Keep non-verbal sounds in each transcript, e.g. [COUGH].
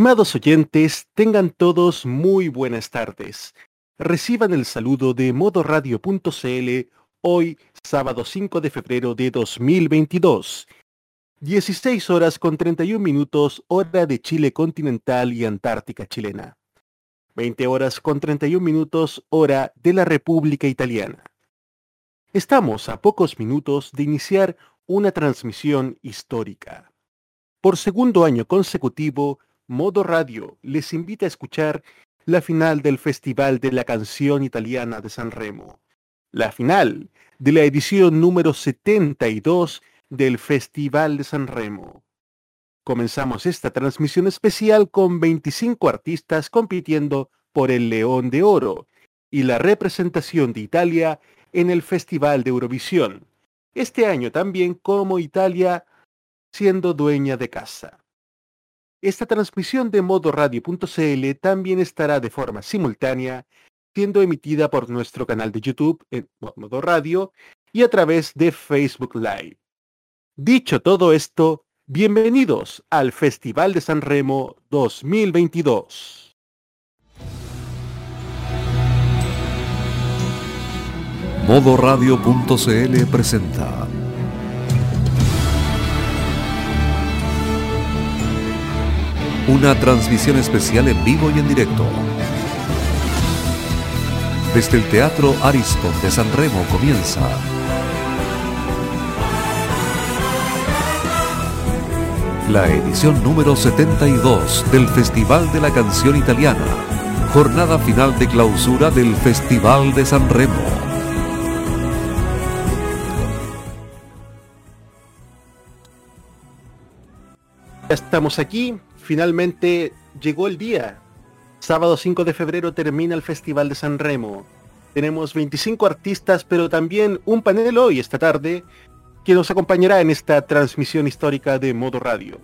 Estimados oyentes, tengan todos muy buenas tardes. Reciban el saludo de modoradio.cl hoy, sábado 5 de febrero de 2022. 16 horas con 31 minutos hora de Chile continental y Antártica chilena. 20 horas con 31 minutos hora de la República Italiana. Estamos a pocos minutos de iniciar una transmisión histórica. Por segundo año consecutivo, Modo Radio les invita a escuchar la final del Festival de la Canción Italiana de San Remo. La final de la edición número 72 del Festival de San Remo. Comenzamos esta transmisión especial con 25 artistas compitiendo por el León de Oro y la representación de Italia en el Festival de Eurovisión. Este año también como Italia siendo dueña de casa. Esta transmisión de modoradio.cl también estará de forma simultánea siendo emitida por nuestro canal de YouTube en Modo Radio y a través de Facebook Live. Dicho todo esto, bienvenidos al Festival de San Remo 2022. Modoradio.cl presenta Una transmisión especial en vivo y en directo. Desde el Teatro Ariston de San Remo comienza. La edición número 72 del Festival de la Canción Italiana. Jornada final de clausura del Festival de San Remo. Estamos aquí, finalmente llegó el día. Sábado 5 de febrero termina el Festival de San Remo. Tenemos 25 artistas, pero también un panel hoy, esta tarde, que nos acompañará en esta transmisión histórica de Modo Radio.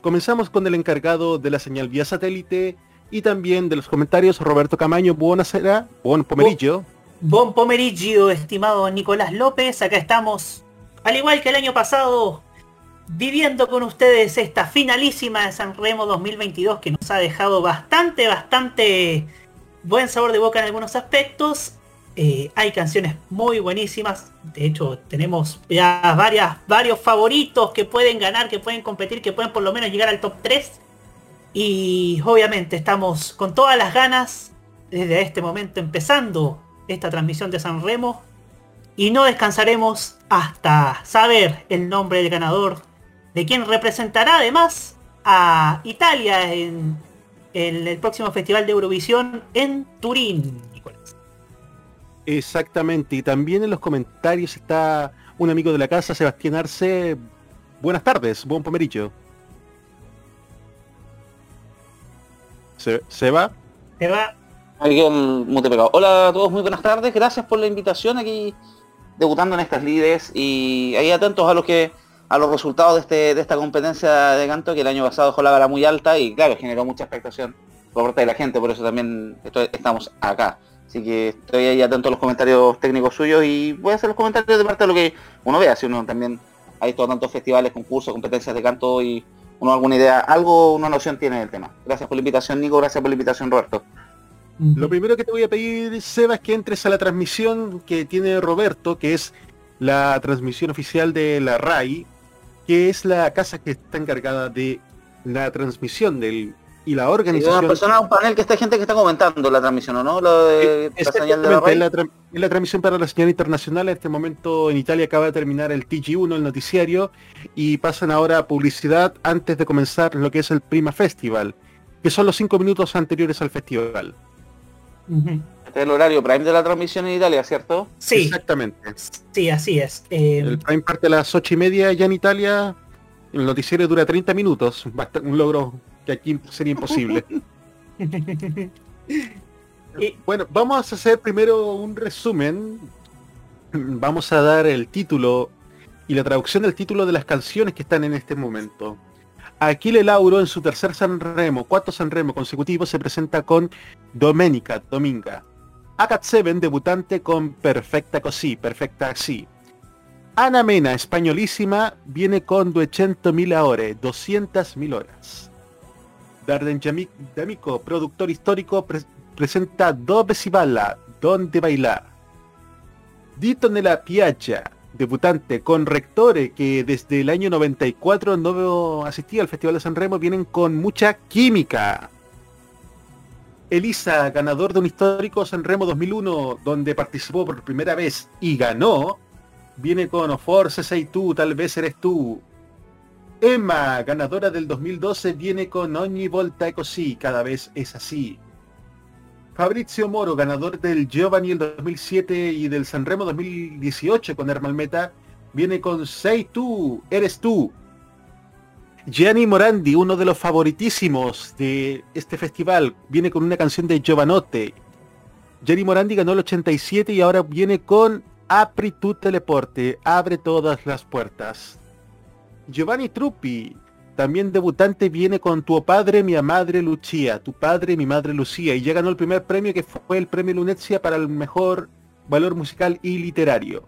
Comenzamos con el encargado de la señal vía satélite y también de los comentarios, Roberto Camaño, buonasera, buen pomerillo. Bon pomerillo, estimado Nicolás López, acá estamos, al igual que el año pasado, viviendo con ustedes esta finalísima de San Remo 2022 que nos ha dejado bastante, bastante buen sabor de boca en algunos aspectos. Eh, hay canciones muy buenísimas. De hecho, tenemos ya varias, varios favoritos que pueden ganar, que pueden competir, que pueden por lo menos llegar al top 3. Y obviamente estamos con todas las ganas desde este momento empezando esta transmisión de San Remo. Y no descansaremos hasta saber el nombre del ganador de quien representará además a Italia en, el próximo Festival de Eurovisión en Turín, Nicolás. Exactamente, y también en los comentarios está un amigo de la casa, Sebastián Arce. Buenas tardes, buen pomerillo. ¿Se, ¿Se va? Se va. Hola a todos, muy buenas tardes. Gracias por la invitación aquí debutando en estas lides y ahí atentos a los que a los resultados de, este, de esta competencia de canto que el año pasado dejó la vara muy alta y claro, generó mucha expectación por parte de la gente, por eso también estamos acá. Así que estoy ahí atento a los comentarios técnicos suyos y voy a hacer los comentarios de parte de lo que uno vea, si uno también ha visto tantos festivales, concursos, competencias de canto y uno alguna idea, algo, una noción tiene del tema. Gracias por la invitación Nico, gracias por la invitación Roberto. Lo primero que te voy a pedir, Seba, es que entres a la transmisión que tiene Roberto, que es la transmisión oficial de la RAI, que es la casa que está encargada de la transmisión del y la organización. Una persona, un panel que está gente que está comentando la transmisión, ¿no? Lo de, la señal de la, la, la, transmisión para la señal internacional. En este momento en Italia acaba de terminar el TG1, el noticiario, y pasan ahora a publicidad antes de comenzar lo que es el Prima Festival, que son los cinco minutos anteriores al festival. Este es el horario prime de la transmisión en Italia, ¿cierto? Sí. Exactamente. Sí, así es. Eh... El prime parte a las ocho y media ya en Italia. El noticiero dura 30 minutos. Un logro que aquí sería imposible. [LAUGHS] bueno, vamos a hacer primero un resumen. Vamos a dar el título y la traducción del título de las canciones que están en este momento. Aquile Lauro en su tercer Sanremo, cuarto Sanremo consecutivo, se presenta con Domenica, Dominga. Acat Seven, debutante con Perfecta Così, Perfecta Así. Ana Mena, españolísima, viene con 200.000 ore, 200.000 horas. Darden D'Amico, productor histórico, presenta Dove si balla, Donde bailar. Dito Nella Piaggia, debutante con Rectore, que desde el año 94 no asistía al Festival de San Remo, vienen con mucha química. Elisa, ganador de un histórico San Remo 2001, donde participó por primera vez y ganó, viene con Force Say Tú, tal vez eres tú. Emma, ganadora del 2012, viene con Ogni Volta e cada vez es así. Fabrizio Moro, ganador del Giovanni el 2007 y del Sanremo 2018 con Hermalmeta, viene con Sei tú, eres tú. Gianni Morandi, uno de los favoritísimos de este festival, viene con una canción de Giovanotte. Gianni Morandi ganó el 87 y ahora viene con Apri tu teleporte, abre todas las puertas. Giovanni Truppi, también debutante, viene con Tu padre, mi madre Lucía, Tu padre, mi madre Lucía, y ya ganó el primer premio que fue el premio Lunezia para el mejor valor musical y literario.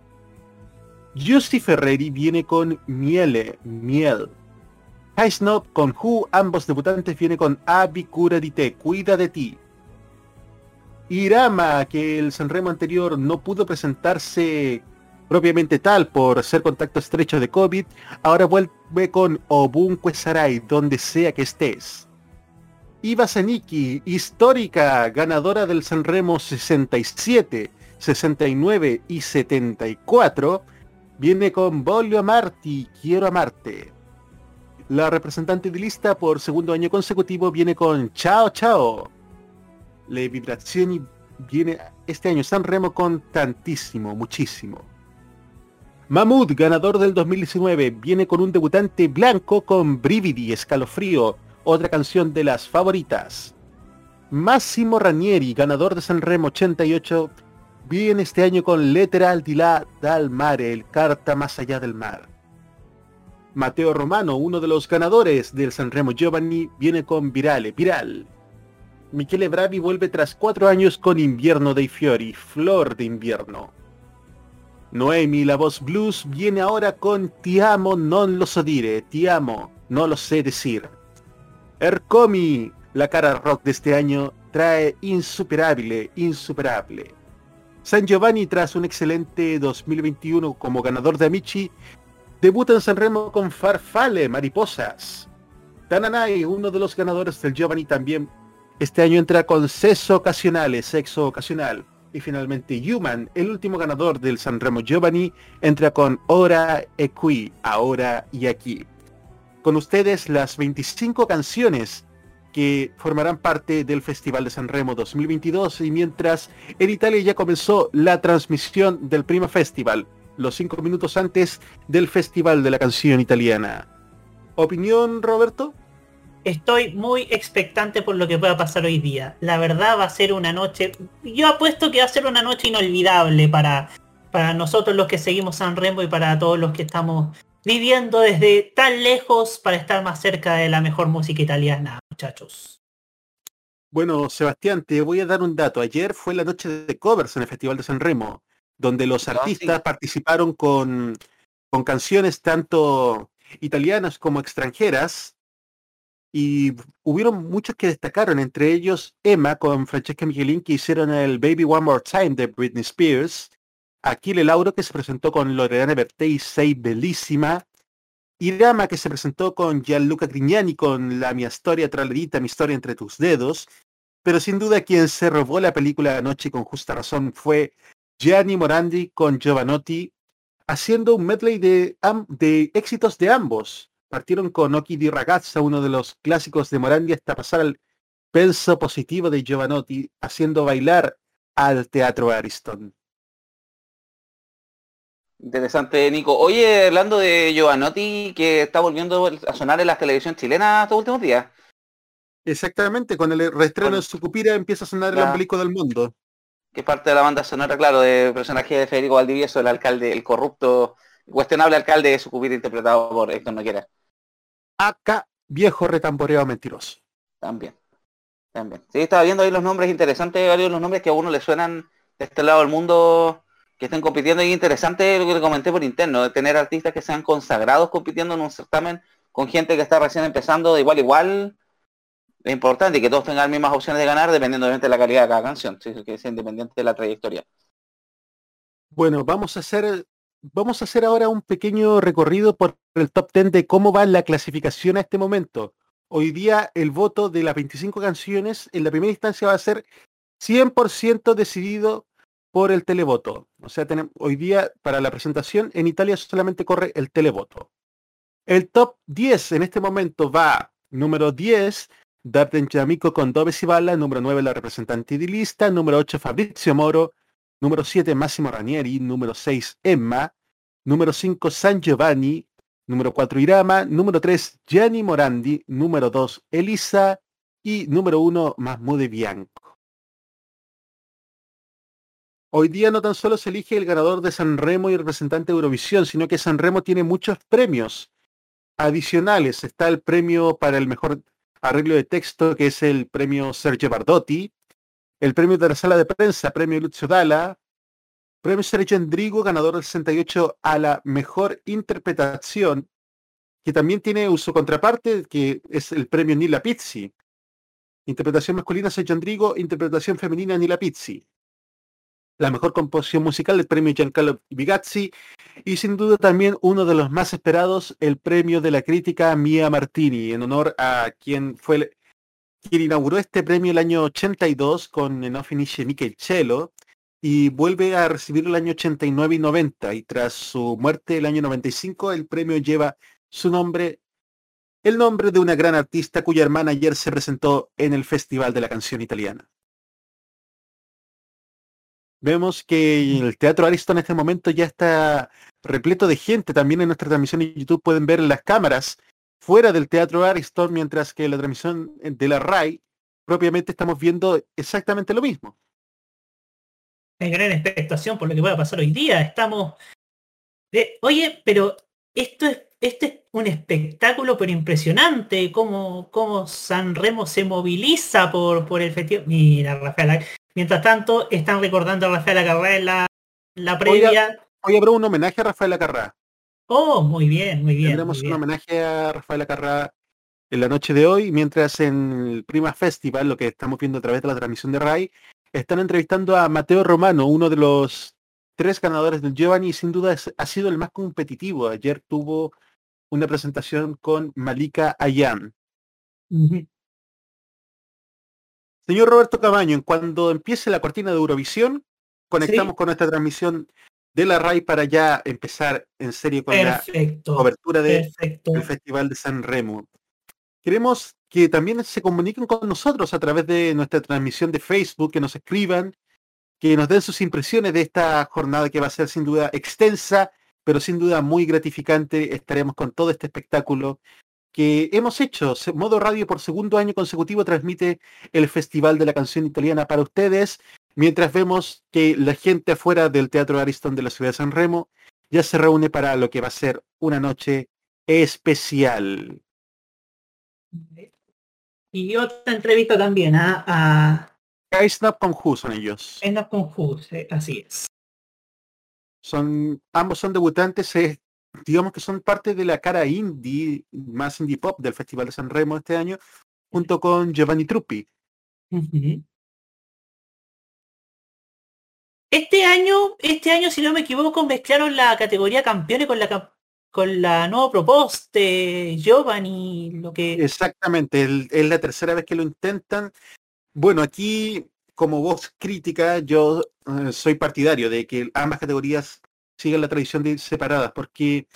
Giussi Ferreri viene con Miele, Miel. High Snob con Who, ambos debutantes viene con Abi Cura di Te, Cuida de ti. Irama, que el Sanremo anterior no pudo presentarse propiamente tal por ser contacto estrecho de COVID, ahora vuelve con Obunque Sarai, donde sea que estés. Iva Saniki, histórica ganadora del Sanremo 67, 69 y 74, viene con Voglio amarti, quiero amarte. La representante de lista por segundo año consecutivo viene con Chao Chao. Le Vibrazioni viene este año San Remo con tantísimo, muchísimo. Mamut, ganador del 2019, viene con un debutante blanco con Brividi, Escalofrío, otra canción de las favoritas. Massimo Ranieri, ganador de San Remo 88, viene este año con Letteral di la dal mare, el carta más allá del mar. Mateo Romano, uno de los ganadores del Sanremo Giovanni, viene con Virale, Viral. Michele Bravi vuelve tras cuatro años con Invierno dei Fiori, Flor de Invierno. Noemi, la voz blues, viene ahora con Ti amo, non lo so dire, ti amo, no lo sé decir. Ercomi, la cara rock de este año, trae insuperable, insuperable. San Giovanni, tras un excelente 2021 como ganador de Amici, Debuta en Sanremo con Farfalle, Mariposas. Tananay, uno de los ganadores del Giovanni también, este año entra con Sexo Ocasional, Sexo Ocasional. Y finalmente Human, el último ganador del Sanremo Giovanni, entra con Ora e Qui, Ahora y Aquí. Con ustedes las 25 canciones que formarán parte del Festival de Sanremo 2022 y mientras en Italia ya comenzó la transmisión del Prima Festival, los cinco minutos antes del Festival de la Canción Italiana. ¿Opinión, Roberto? Estoy muy expectante por lo que pueda pasar hoy día. La verdad va a ser una noche... Yo apuesto que va a ser una noche inolvidable para, para nosotros los que seguimos San Remo y para todos los que estamos viviendo desde tan lejos para estar más cerca de la mejor música italiana, muchachos. Bueno, Sebastián, te voy a dar un dato. Ayer fue la noche de covers en el Festival de San Remo donde los artistas participaron con, con canciones tanto italianas como extranjeras y hubieron muchos que destacaron, entre ellos Emma con Francesca Michelin que hicieron el Baby One More Time de Britney Spears, Aquile Lauro que se presentó con Loredana Berté y Sei Bellísima, Irama que se presentó con Gianluca Grignani con La Mi Historia Tralerita, Mi Historia Entre Tus Dedos, pero sin duda quien se robó la película anoche con justa razón fue Gianni Morandi con Giovanotti, haciendo un medley de, de éxitos de ambos. Partieron con Oki di Ragazza, uno de los clásicos de Morandi, hasta pasar al penso positivo de Giovanotti, haciendo bailar al Teatro Ariston. Interesante, Nico. Oye, hablando de Giovanotti, que está volviendo a sonar en la televisión chilena estos últimos días. Exactamente, con el reestreno de Sucupira empieza a sonar el ombligo del mundo que es parte de la banda sonora, claro, de personaje de Federico Valdivieso, el alcalde, el corrupto, cuestionable alcalde de Sucupira interpretado por Héctor Noguera. Acá, viejo retamboreado mentiroso. También. También. Sí, estaba viendo ahí los nombres interesantes, varios de los nombres que a uno le suenan de este lado del mundo que estén compitiendo y interesante lo que le comenté por interno, de tener artistas que sean consagrados compitiendo en un certamen con gente que está recién empezando de igual igual, es importante que todos tengan mismas opciones de ganar dependiendo de la calidad de cada canción, independiente de la trayectoria. Bueno, vamos a hacer vamos a hacer ahora un pequeño recorrido por el top 10 de cómo va la clasificación a este momento. Hoy día el voto de las 25 canciones en la primera instancia va a ser 100% decidido por el televoto. O sea, hoy día para la presentación en Italia solamente corre el televoto. El top 10 en este momento va número 10, Darden Yamico con Dove Sibala, número 9 la representante de lista, número 8 Fabrizio Moro, número 7 Massimo Ranieri, número 6 Emma, número 5 San Giovanni, número 4 Irama, número 3 Gianni Morandi, número 2 Elisa y número 1 Mahmoud Bianco. Hoy día no tan solo se elige el ganador de San Remo y el representante de Eurovisión, sino que San Remo tiene muchos premios adicionales. Está el premio para el mejor arreglo de texto, que es el premio Sergio Bardotti, el premio de la sala de prensa, premio Lucio Dalla, premio Sergio Endrigo, ganador del 68 a la mejor interpretación, que también tiene uso contraparte, que es el premio Nila Pizzi. Interpretación masculina Sergio Endrigo, interpretación femenina Nila Pizzi la mejor composición musical, el premio Giancarlo Bigazzi, y sin duda también uno de los más esperados, el premio de la crítica Mia Martini, en honor a quien fue quien inauguró este premio el año 82 con No Finisce Cello y vuelve a recibirlo el año 89 y 90 y tras su muerte el año 95 el premio lleva su nombre, el nombre de una gran artista cuya hermana ayer se presentó en el Festival de la Canción Italiana. Vemos que el Teatro Ariston en este momento ya está repleto de gente. También en nuestra transmisión en YouTube pueden ver las cámaras fuera del Teatro Ariston, mientras que la transmisión de la RAI propiamente estamos viendo exactamente lo mismo. Hay gran expectación por lo que va a pasar hoy día. Estamos... Oye, pero esto es, este es un espectáculo pero impresionante, cómo, cómo San Remo se moviliza por, por el festival. Mira, Rafael, Mientras tanto, están recordando a Rafael Acarrá en la, la previa. Hoy, habrá un homenaje a Rafael Acarrá. Oh, muy bien, muy bien. Tendremos un homenaje a Rafael Acarrá en la noche de hoy, mientras en el Prima Festival, lo que estamos viendo a través de la transmisión de RAI, están entrevistando a Mateo Romano, uno de los tres ganadores del Giovanni, y sin duda ha sido el más competitivo. Ayer tuvo una presentación con Malika Ayan. Señor Roberto Cabaño, cuando empiece la cortina de Eurovisión, conectamos con nuestra transmisión de la RAI para ya empezar en serio con la cobertura del Festival de San Remo. Queremos que también se comuniquen con nosotros a través de nuestra transmisión de Facebook, que nos escriban, que nos den sus impresiones de esta jornada que va a ser sin duda extensa, pero sin duda muy gratificante. Estaremos con todo este espectáculo que hemos hecho. Modo Radio por segundo año consecutivo transmite el Festival de la Canción Italiana para ustedes, mientras vemos que la gente afuera del Teatro Ariston de la ciudad de San Remo ya se reúne para lo que va a ser una noche especial. Y otra entrevista también ¿ah? a... a... Snap con Who son ellos. Snap con Who, así es. Son, ambos son debutantes, digamos que son parte de la cara indie, más indie pop del Festival de San Remo este año, junto con Giovanni Truppi. Este año, este año, si no me equivoco, mezclaron la categoría campeones con la con la nueva propuesta Giovanni, lo que. Exactamente, es la tercera vez que lo intentan. Bueno, aquí, como voz crítica, yo eh, soy partidario de que ambas categorías sigan la tradición de ir separadas, porque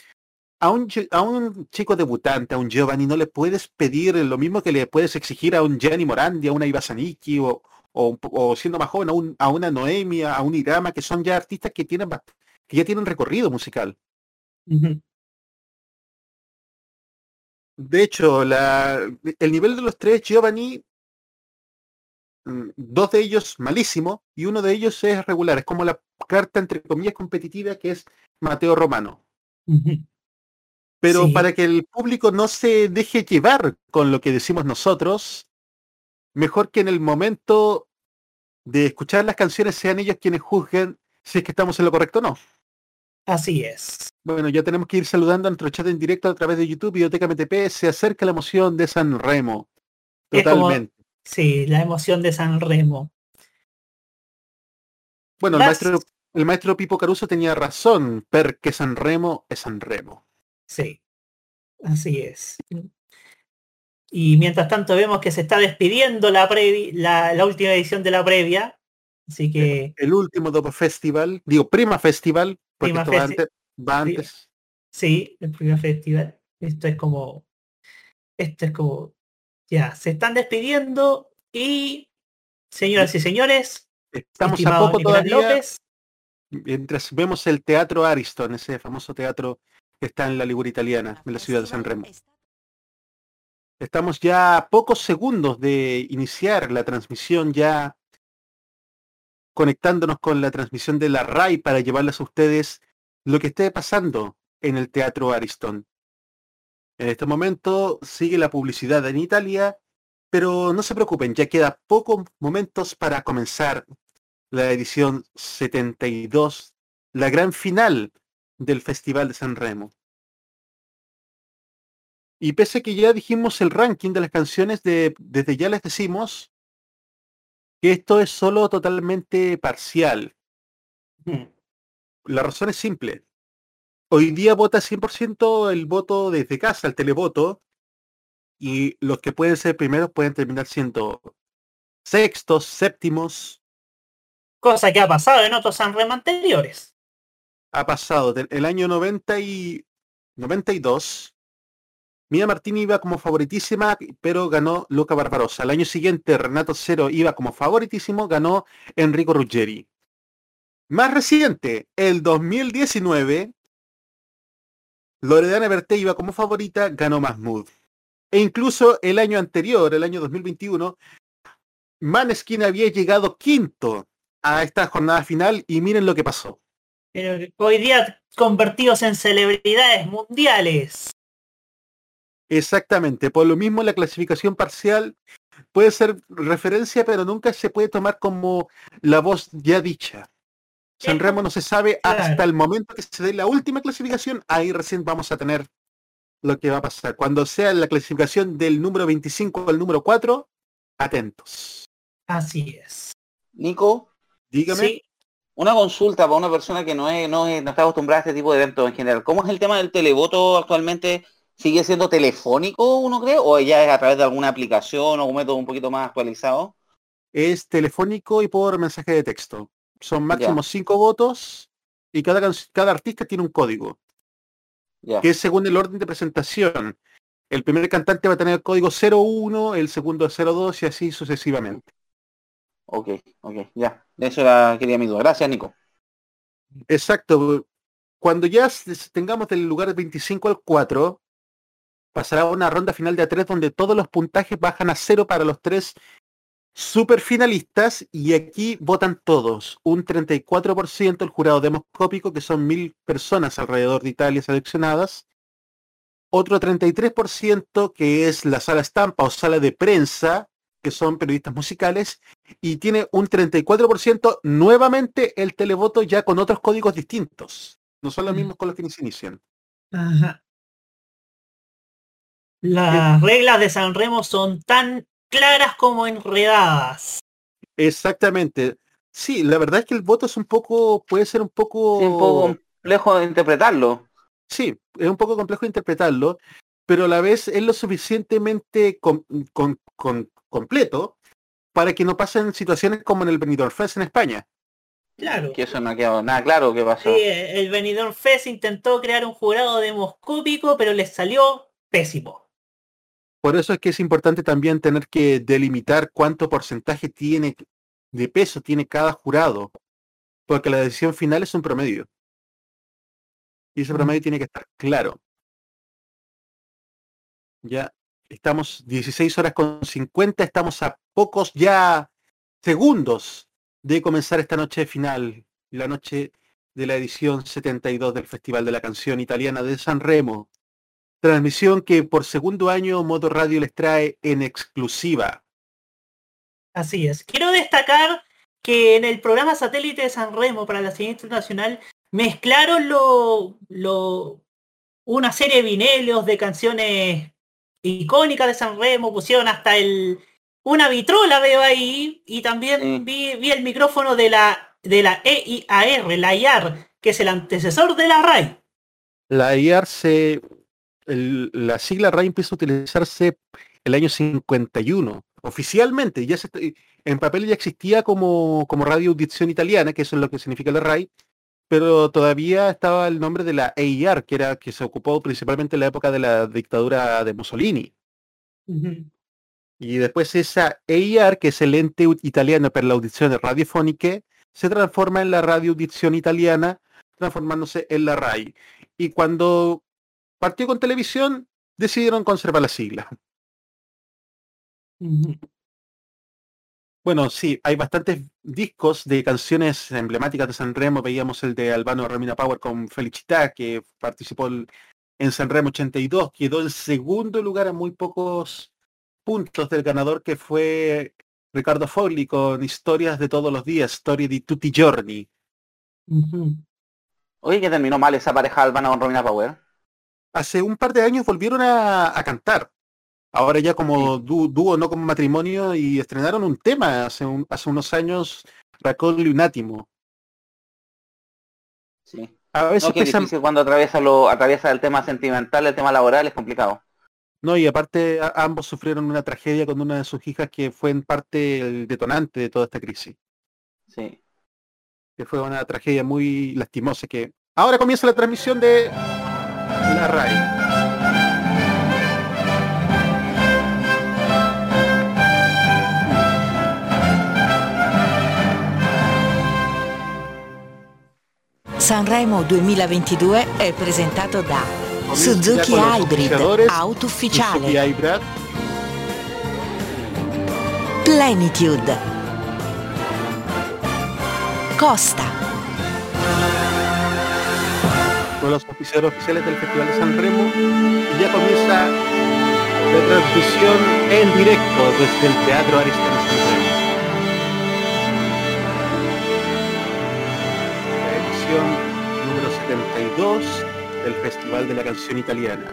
a un, a un chico debutante, a un Giovanni, no le puedes pedir lo mismo que le puedes exigir a un Gianni Morandi, a una Ibasaniki o, o, siendo más joven, a, un, a una Noemia, a un Irama, que son ya artistas que tienen que ya tienen recorrido musical. De hecho, la, el nivel de los tres Giovanni, mm, dos de ellos malísimo y uno de ellos es regular. Es como la carta entre comillas competitiva que es Mateo Romano. Pero para que el público no se deje llevar con lo que decimos nosotros, mejor que en el momento de escuchar las canciones sean ellos quienes juzguen si es que estamos en lo correcto o no. Así es. Bueno, ya tenemos que ir saludando a nuestro chat en directo a través de YouTube, Biblioteca MTP, se acerca la emoción de San Remo. Es como- Totalmente. Sí, la emoción de San Remo. Bueno, el maestro, el maestro Pipo Caruso tenía razón, perché San Remo es San Remo. Sí, así es. Y mientras tanto vemos que se está despidiendo la, la, la última edición de la previa. Así que El último Dopo Festival, digo Prima Festival, porque Prima esto va antes, va Sí. antes. sí, el primer festival. Esto es como. Esto es como. Ya, se están despidiendo y. Señoras y señores, Estamos a poco todavía, López, mientras vemos el Teatro Ariston, ese famoso teatro que está en la Liguria italiana, en la ciudad de San Remo. Estamos ya a pocos segundos de iniciar la transmisión, ya conectándonos con la transmisión de la RAI para llevarles a ustedes lo que esté pasando en el Teatro Ariston. En este momento sigue la publicidad en Italia, pero no se preocupen, ya queda pocos momentos para comenzar la edición 72, la gran final del Festival de San Remo. Y pese a que ya dijimos el ranking de las canciones, de, desde ya les decimos que esto es solo totalmente parcial. mm, La razón es simple. Hoy día vota 100% el voto desde casa, el televoto, y los que pueden ser primeros pueden terminar siendo sextos, séptimos. Cosa que ha pasado en otros San Remo anteriores. Ha pasado el año 90 y 92. Mía Martini iba como favoritísima, pero ganó Luca Barbarossa. El año siguiente Renato Cero iba como favoritísimo, ganó Enrico Ruggeri. Más reciente, el 2019, Loredana Berté iba como favorita, ganó Mahmoud. E incluso el año anterior, el año 2021, Maneskin había llegado quinto a esta jornada final y miren lo que pasó. Pero hoy día convertidos en celebridades mundiales. Exactamente, por lo mismo la clasificación parcial puede ser referencia, pero nunca se puede tomar como la voz ya dicha. San Remo no se sabe claro. hasta el momento que se dé la última clasificación, ahí recién vamos a tener lo que va a pasar. Cuando sea la clasificación del número 25 al número 4, atentos. Así es. Nico, Dígame. Sí, una consulta para una persona que no, es, no, es- no está acostumbrada a este tipo de eventos en general. ¿Cómo es el tema del televoto actualmente? ¿Sigue siendo telefónico, uno cree? ¿O ya es a través de alguna aplicación o un método un poquito más actualizado? Es telefónico y por mensaje de texto. Son máximo 5 votos y cada, artista tiene un código. Ya. que es según el orden de presentación. El primer cantante va a tener el código 01, el segundo 02 y así sucesivamente. Ok, ok, ya. Eso era, quería mi duda. Gracias, Nico. Exacto. Cuando ya tengamos del lugar 25 al 4, pasará una ronda final de A3 donde todos los puntajes bajan a cero para los tres super finalistas y aquí votan todos. Un 34% el jurado demoscópico, que son mil personas alrededor de Italia seleccionadas. Otro 33% que es la sala estampa o sala de prensa, que son periodistas musicales. Y tiene un 34% nuevamente el televoto ya con otros códigos distintos. No son los Mm. mismos con los que se inician. Ajá. Las reglas de San Remo son tan claras como enredadas. Exactamente. Sí, la verdad es que el voto es un poco, puede ser un poco... Sí, un poco complejo de interpretarlo. Sí, es un poco complejo interpretarlo, pero a la vez es lo suficientemente com- con- con- completo para que no pasen situaciones como en el Benidorm Fest en España. Claro. Que eso no ha quedado nada claro qué pasó. Sí, el Benidorm Fest intentó crear un jurado demoscópico, pero les salió pésimo. Por eso es que es importante también tener que delimitar cuánto porcentaje tiene de peso tiene cada jurado, porque la decisión final es un promedio. Y ese promedio tiene que estar claro. Ya estamos 16 horas con 50, estamos a pocos ya segundos de comenzar esta noche final, la noche de la edición 72 del Festival de la Canción Italiana de San Remo. Transmisión que por segundo año Modo Radio les trae en exclusiva. Así es. Quiero destacar que en el programa satélite de San Remo para la señal internacional mezclaron una serie de vinilios de canciones icónicas de San Remo, pusieron hasta el, una vitrola veo ahí y también vi, vi, el micrófono de la, de la EIAR, la IAR, que es el antecesor de la RAI. La IAR se... la sigla RAI empieza a utilizarse el año 51, oficialmente. Ya se, en papel ya existía como, como radio audición italiana, que eso es lo que significa la RAI, pero todavía estaba el nombre de la EIR, que era que se ocupó principalmente en la época de la dictadura de Mussolini. Y después esa EIR, que es el ente italiano para la audición radiofónica, se transforma en la radio audición italiana, transformándose en la RAI. Y cuando partió con televisión, decidieron conservar la sigla. Bueno, sí, hay bastantes discos de canciones emblemáticas de San Remo. Veíamos el de Albano Romina Power con Felicità, que participó en San Remo 82. Quedó en segundo lugar a muy pocos puntos del ganador, que fue Ricardo Fogli con Historias de todos los días, Story di tutti giorni. Oye, que terminó mal esa pareja Albano con Romina Power. Hace un par de años volvieron a cantar. Ahora ya como dúo, no como matrimonio, y estrenaron un tema hace, hace unos años, Racol Unátimo. Sí. A veces cuando atraviesa, lo, atraviesa el tema sentimental, el tema laboral, es complicado. No, y aparte ambos sufrieron una tragedia con una de sus hijas que fue en parte el detonante de toda esta crisis. Sí. Que fue una tragedia muy lastimosa que... Ahora comienza la transmisión de la RAI. Sanremo 2022 è presentato da Suzuki Hybrid, auto ufficiale. Plenitude. Costa. Con los oficiales oficiales del Festival de Sanremo y ya comienza la transmisión en directo desde el Teatro Sanremo. 72 del Festival de la Canción Italiana.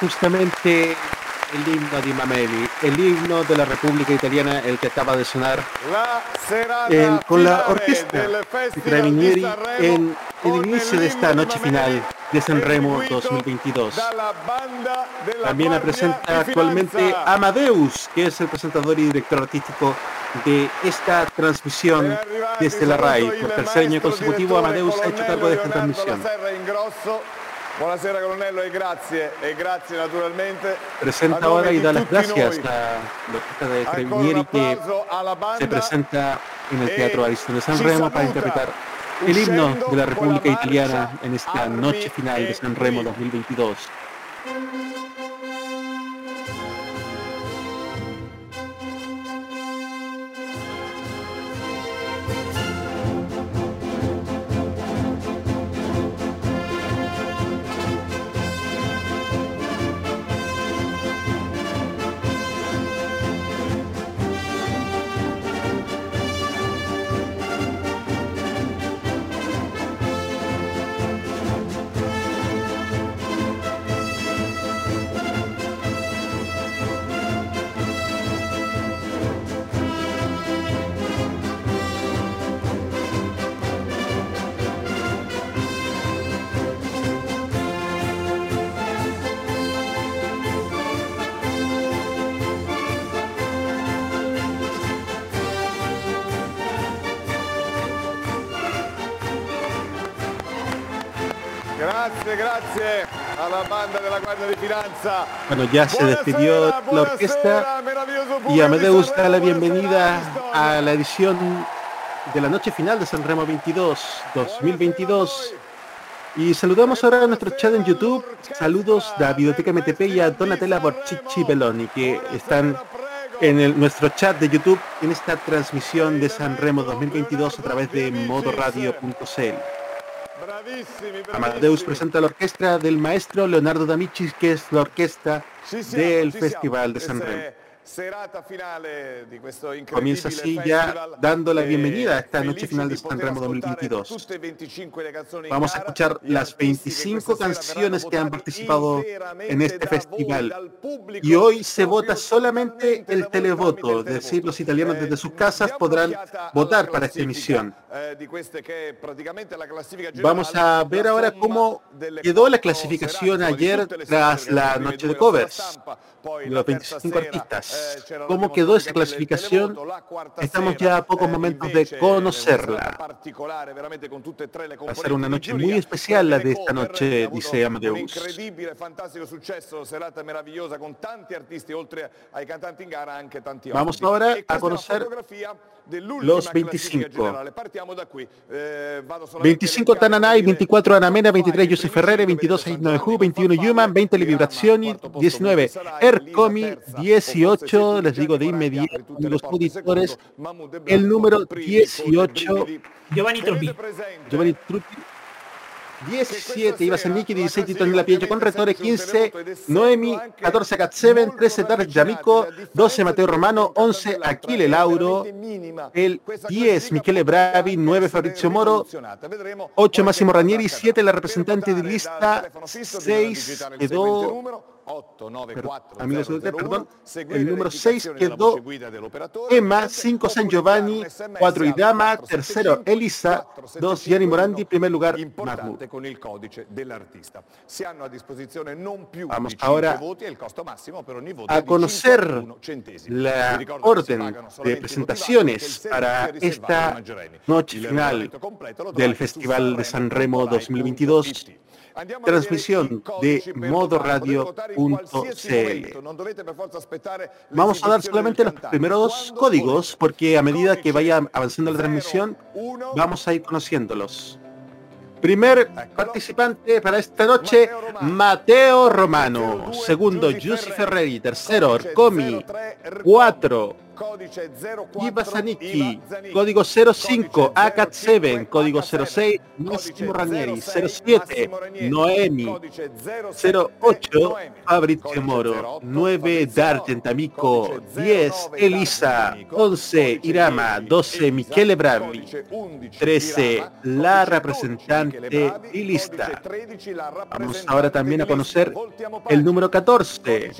Justamente el himno de Mameli, el himno de la República Italiana, el que acaba de sonar con la orquesta de Carabinieri en el inicio de esta noche final de Sanremo 2022. También la presenta actualmente Amadeus, que es el presentador y director artístico de esta transmisión desde la RAI. Por tercer año consecutivo, Amadeus ha hecho cargo de esta transmisión. Buonasera colonnello e grazie, e grazie naturalmente. Presenta ahora y da las gracias a la orquesta de Carabinieri que se presenta en el Teatro Ariston de San Remo para interpretar el himno de la República Italiana en esta noche final de San Remo 2022. Bueno, ya se despidió la orquesta y a Amadeus da la bienvenida a la edición de la noche final de San Remo 22 2022. Y saludamos ahora a nuestro chat en YouTube. Saludos de la Biblioteca MTP y a Donatella Borchichi Belloni, que están en nuestro chat de YouTube en esta transmisión de San Remo 2022 a través de modoradio.cl. Amadeus presenta la orquesta del maestro Leonardo D'Amicis, que es la orquesta del Festival de San Remo. Comienza así ya dando la bienvenida a esta noche final de San Remo 2022. Vamos a escuchar las 25 canciones que han participado en este festival. Y hoy se vota solamente el televoto, es decir, los italianos desde sus casas podrán votar para esta emisión. Vamos a ver ahora cómo quedó la clasificación ayer tras la noche de covers los 25 artistas. Eh, ¿Cómo quedó esa clasificación? Estamos ya a pocos momentos de conocerla. Va a ser una noche muy especial la de esta noche, dice Amadeus. Vamos ahora a conocer los 25. 25 Tananay, 24 Anamena, 23 Josef Ferrere, 22 Ju, 21 Yuman, 20 Vibrazioni, 19 Ercomi, 18, les digo de inmediato, los auditores, el número 18 Giovanni Truppi. Giovanni Truppi 17 iba a ser Nicky, 16 Tito la Pietro con retore, 15 Noemi, 14 Cat 7, 13 Tar Yamico, 12 Mateo Romano, 11 Aquile Lauro, el 10 Michele Bravi, 9 Fabrizio Moro, 8 Massimo Ranieri, 7 la representante de lista, 6 quedó amigos perdón, el número 6 quedó Emma, 5 San Giovanni, 4 Idama, tercero Elisa, 2 Gianni Morandi, primer lugar Mahmoud. Vamos ahora a conocer la orden de presentaciones para esta noche final del Festival de San Remo 2022 transmisión de modoradio.cl. Vamos a dar solamente los primeros códigos porque a medida que vaya avanzando la transmisión vamos a ir conociéndolos. Primer participante para esta noche, Mateo Romano. Segundo, Giussi Ferreri. Tercero, Orcomi. Cuatro, Iba Zanicki, código 05, ACAT 7, código 06, Massimo Ranieri, 07, Noemi, 08, Fabrizio Moro, 9, D'Argent Amico, 10, Elisa, 11, Irama, 12, Michele Bravi, 13, la representante y lista. Vamos ahora también a conocer el número 14.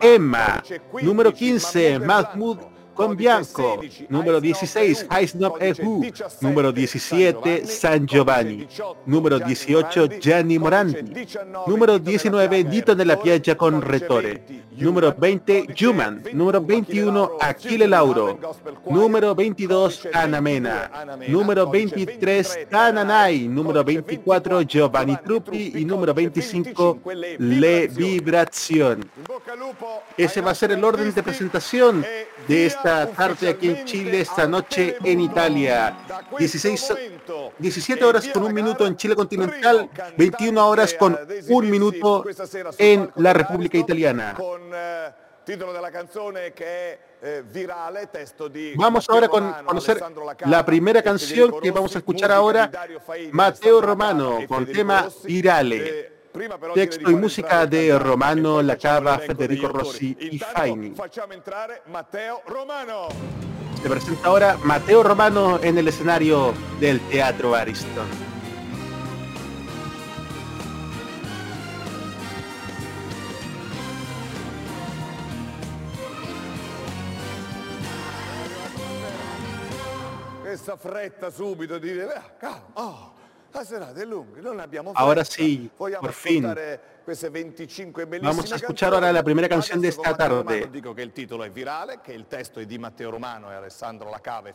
Emma, número 15, Mahmoud con Bianco, número 16, Heisnop Ehu, número 17, San Giovanni, número 18, Gianni Morandi, número 19, Dito de la Piaggia con Retore, número 20, Juman, número 21, Aquile Lauro, número 22, Anamena, número 23, Tananay, número 24, Giovanni Truppi. Y número 25, Le Vibrazioni. Ese va a ser el orden de presentación de esta tarde aquí en Chile, esta noche en Italia. 16, 17 horas con un minuto en Chile continental, 21 horas con un minuto en la República Italiana. Vamos ahora a conocer la primera canción que vamos a escuchar ahora, Mateo Romano, con tema Virale. Texto y música de Romano Lacava, Federico Rossi y Faini. Se presenta ahora Mateo Romano en el escenario del Teatro Ariston. fretta subito di dire, ah, oh, la abbiamo Ahora sí, por fin. Vamos a escuchar ahora la primera canción de esta tarde. E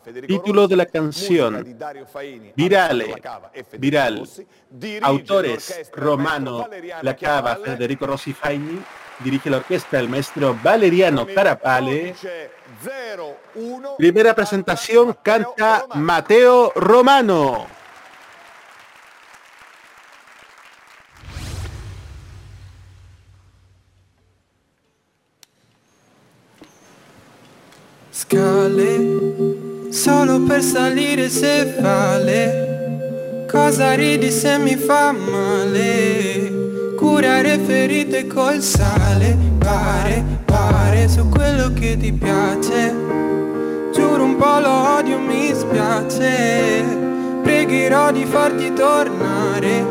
e Título de la canción Virale, e Federico Viral. Dirige Autores Romano Lacava, Chiavalle, Federico Rossi Faini. Dirige la orquesta el maestro Valeriano Carapale. codice 01 Primera presentación canta Mateo Romano. Scale, solo per salire se vale. Cosa ridi se mi fa male? Curare ferite col sale, pare, pare su quello che ti piace. Giuro un po' lo odio, mi spiace. Pregherò di farti tornare.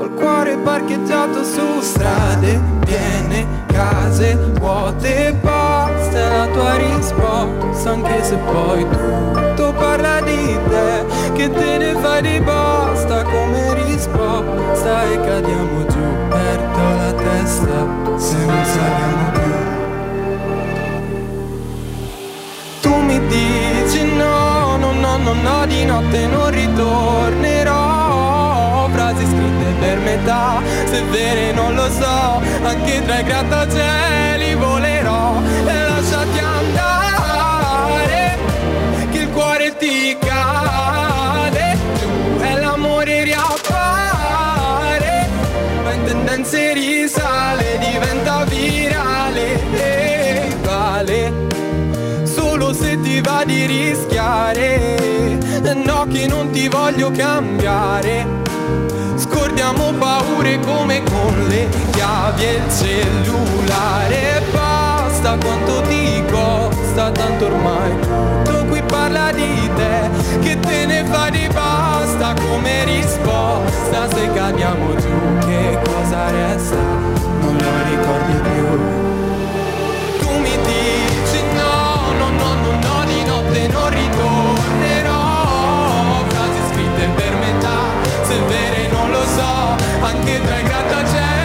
Ho il cuore parcheggiato su strade piene, case vuote, basta la tua risposta, anche se poi tutto parla di te, che te ne fai di basta come risposta e cadiamo giù, perdo la testa se non saliamo più. Tu mi dici no, no, no, no, no, di notte non ritornerò Frasi scritte per metà, se vere non lo so Anche tra i grattacieli Non ti voglio cambiare. Scordiamo paure come con le chiavi e il cellulare. Basta quanto ti costa, tanto ormai tutto qui parla di te. Che te ne fa di basta come risposta. Se cadiamo giù, che cosa resta? So Anche tra i grattacieli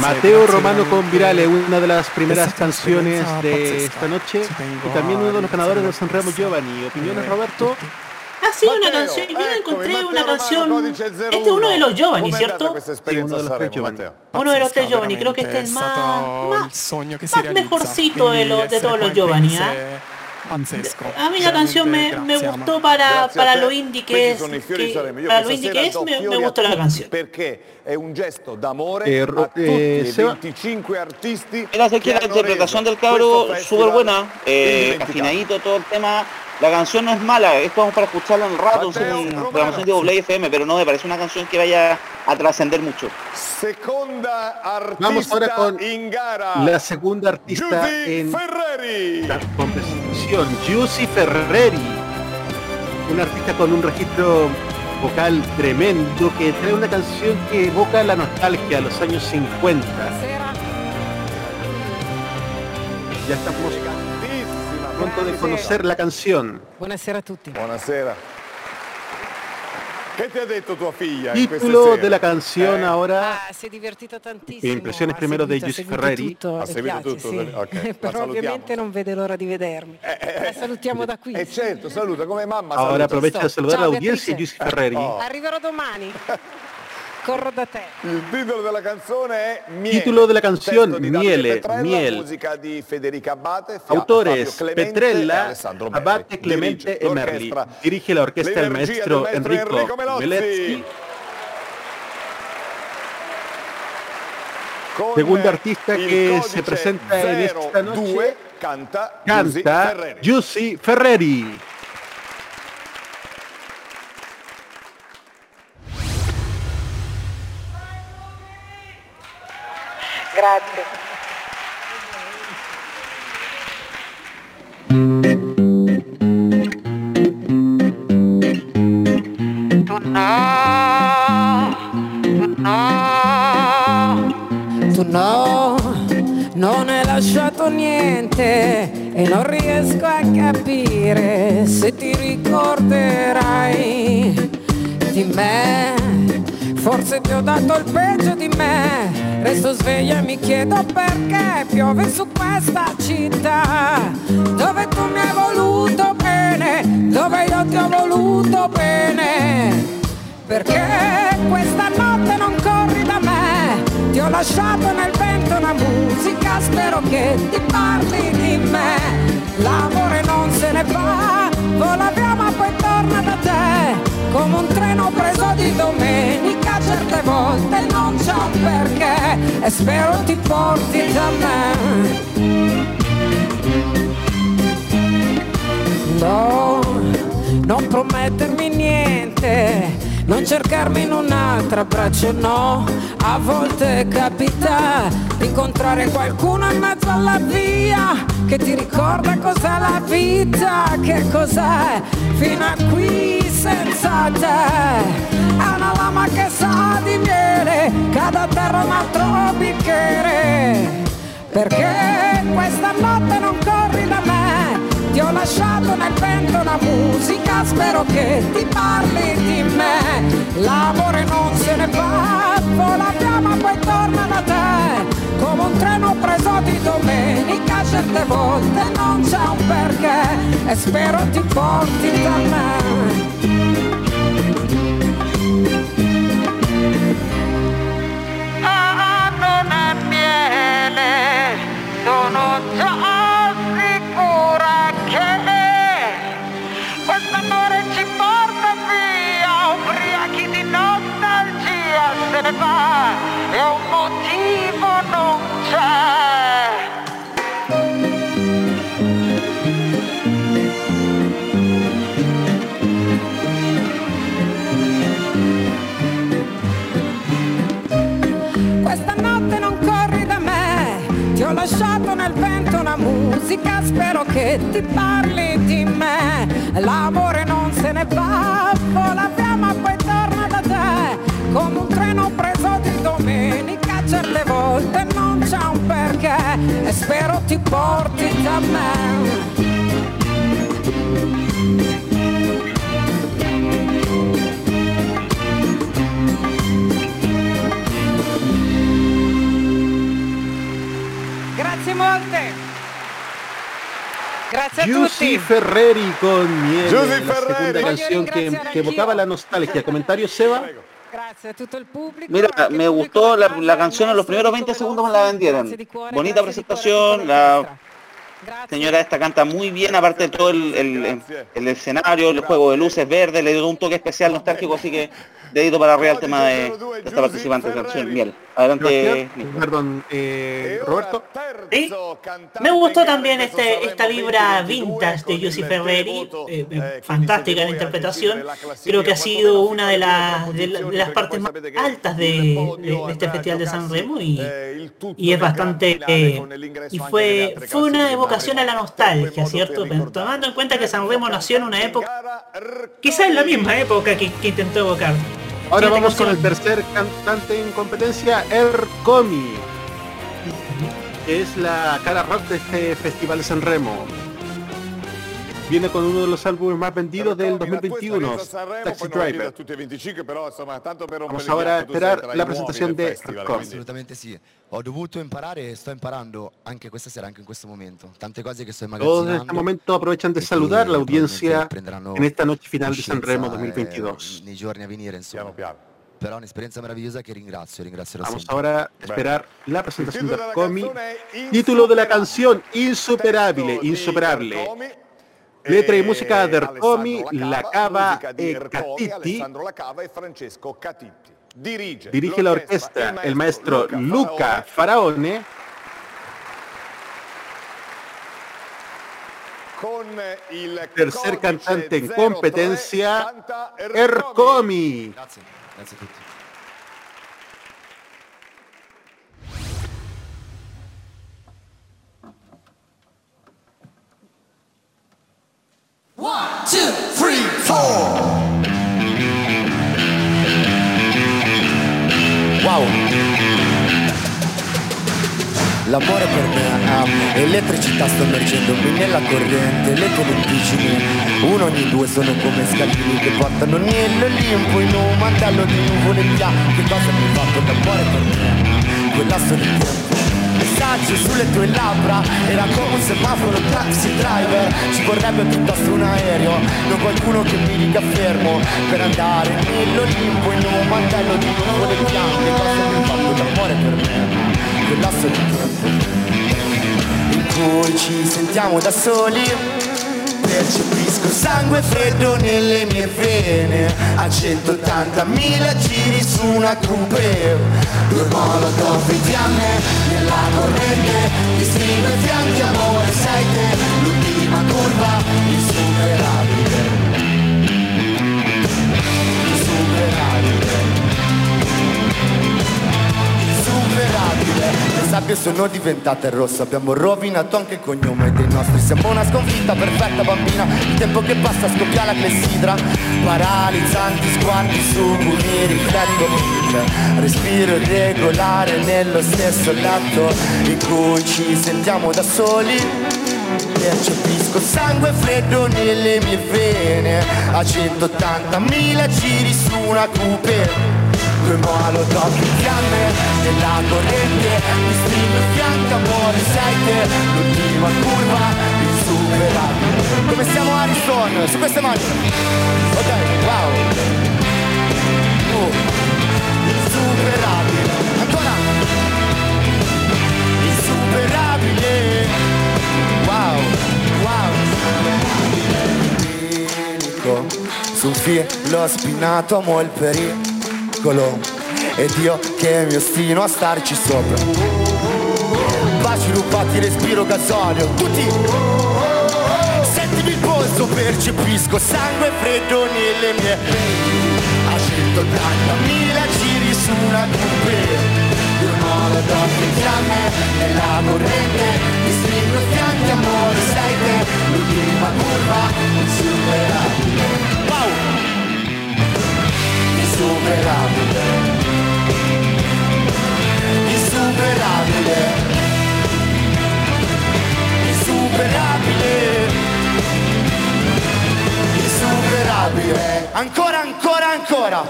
Mateo Romano con Virale, una de las primeras canciones de esta noche y también uno de los ganadores del Sanremo Giovanni. ¿Opiniones, Roberto? Ha sido una canción, yo encontré una canción. Este es uno de los Giovanni, ¿cierto? Sí, uno de los tres Giovanni. Uno de los tres Giovanni, creo que este es el más, más, más mejorcito de, los, de todos los Giovanni. ¿ah? Pazzesco. A mí la canción me, me gustó para, para lo indie que es. Que, para lo indie che è, me, me gustó la canción. Perché è un gesto d'amore Eh, a tutti eh, i Seba- 25 artisti Mira, sé que che la interpretación del cabro súper buena, eh, afinadito todo el tema. La canción no es mala, esto vamos para escucharla en el rato, Mateo en programación de Play FM, pero no me parece una canción que vaya a trascender mucho. Vamos ahora artista con in gara. La segunda artista en Ferreri. la Giusy Ferreri. Un artista con un registro vocal tremendo que trae una canción que evoca la nostalgia a los años 50. Ya estamos punto de conocer la canción. Buonasera a tutti. Buonasera. Che ti ha detto tua figlia Título de la canción Eh? ahora. Ah, si è divertito tantissimo. Impressioni ha primero seguito- Giusy seguito Ferreri? tutto, Ha seguito piace, tutto, sì. ok, la [LAUGHS] Però salutiamo. ovviamente non vede l'ora di vedermi. La salutiamo da qui. E certo, saluta come mamma. Ahora saluta. aprovecha a la Ciao, audiencia. Giusy Ferreri. Oh. Arriverò domani. [LAUGHS] Corro da te. Il titolo della canzone è Miele. Titolo della canzone, Miele, Petrella, Miel. musica di Federica Abate, Autores Clemente Petrella. Abate, Clemente Dirige e Merli. Dirige la orquesta el L'energia maestro del maestro Enrico, Enrico Melozzi. Melezzi. Con Segunda artista il que codice se presenta en esta 02 noche canta canta Ferreri. Giusy Ferreri. Grazie. No, non hai lasciato niente e non riesco a capire se ti ricorderai di me. Forse ti ho dato il peggio di me, resto sveglia e mi chiedo perché piove su questa città, dove tu mi hai voluto bene, dove io ti ho voluto bene. Perché questa notte non corri da me. Ti ho lasciato nel vento una musica Spero che ti parli di me L'amore non se ne va Vola via ma poi torna da te Come un treno preso di domenica Certe volte non c'è perché E spero ti porti da me. No, non promettermi niente, non cercarmi in un altro abbraccio, no. A volte capita di incontrare qualcuno in mezzo alla via che ti ricorda cos'è la vita, che cos'è fino a qui senza te. È una lama che sa di miele, cade a terra un altro bicchiere. Perché questa notte non corri da me Ho lasciato nel vento una musica Spero che ti parli di me. L'amore non se ne va Vola via ma poi torna da te. Come un treno preso di domenica Certe volte non c'è un perché E spero ti porti da me. Ah, non è miele, sono già un motivo non c'è. Questa notte non corri da me, ti ho lasciato nel vento una musica, spero che ti parli di me. L'amore non se ne va, vola spero ti porti da me. Grazie molte. Grazie a Giusy tutti. Ferreri con Miele, Giusy la Ferreri. segunda canción que, que evocaba la nostalgia. ¿Comentario, Seba? Grazie a tutto il pubblico. Mira, me gustó la, canción en los primeros Enrico 20 segundos me la vendieron. Bonita presentación, la. Señora, esta canta muy bien, aparte de todo el, el escenario, el juego de luces verdes, le dio un toque especial nostálgico, así que dedito para arriba el tema de, esta participante de canción Miel. Adelante. Perdón, eh, Roberto. ¿Sí? Me gustó también este, esta vibra vintage de Giussi Ferreri, eh, eh, fantástica la interpretación. Creo que ha sido una de, las de, las partes más altas de, este Festival de San Remo y, y es bastante... y fue, fue una evocación a la nostalgia, ¿cierto? tomando en cuenta que San Remo nació en una época, quizás en la misma época que, que intentó evocar. Ahora vamos con el tercer cantante en competencia, Ercomi, que es la cara rock de este Festival de San Remo. Viene con uno de los álbumes más vendidos del 2021, Taxi Driver. Vamos ahora a esperar la presentación de Ercomi. Assolutamente sì. Ho dovuto imparare e sto imparando anche questa sera, anche in questo momento. Tante cose che sto Todos en este momento aprovechan de saludar la audiencia en esta noche final de Sanremo 2022. Nei giorni a venire, insomma. Però è un'esperienza meravigliosa che ringrazio, ringrazio Vamos ahora a esperar la presentación de Ercomi. Título de la canción, Insuperable, Insuperable. Letra y música de Ercomi, La Cava e Catiti. Dirige la orquesta el maestro Luca Faraone. Tercer cantante en competencia, Ercomi. Grazie, grazie a tutti. L'amore per me è elettricità sto immergendomi nella corrente, le tue lenticini, uno ogni due sono come scalini che portano nell'Olimpo in un mantello di nuvole bianche, che cosa mi ha fatto l'amore per me? Quell'asso di tempo messaggio sulle tue labbra. Era come un semaforo taxi driver. Ci vorrebbe piuttosto un aereo. Non qualcuno che mi dica fermo. Per andare nell'Olimpo in un mantello di nuvole bianche Cosa mi ha fatto l'amore per me. Quell'asso di tempo. In cui ci sentiamo da soli Percepisco sangue freddo nelle mie vene. A 180.000 giri su una coupe Due molotov in fiamme nella corrente stringo i fianchi amore sei te L'ultima curva Insuperabile sabbie sono diventate rosse. Abbiamo rovinato anche il cognome dei nostri. Siamo una sconfitta perfetta bambina. Il tempo che passa scoppia la clessidra. Paralizzanti sguardi su cui riflettono il Respiro irregolare nello stesso letto In cui ci sentiamo da soli. Percepisco sangue freddo nelle mie vene. A 180.000 giri su una coupe Due molotov in fiamme nella corrente Mi stringo il fianco amore sei te L'ultima curva insuperabile Come siamo Harrison? Su queste mani. Ok wow. Uh, Insuperabile Ancora. Insuperabile Wow Wow. Bilico Su un filo spinato amo il pericolo ed io che mi ostino a starci sopra. Baci rubati respiro gasolio. Tutti. Sentimi il polso percepisco sangue freddo nelle mie A 180.000 giri su una coupe. Due molotov in fiamme nella corrente Mi stringo fianchi amore sei te L'ultima curva insuperabile Wow! Insuperabile, insuperabile, insuperabile, insuperabile, ancora, ancora, ancora.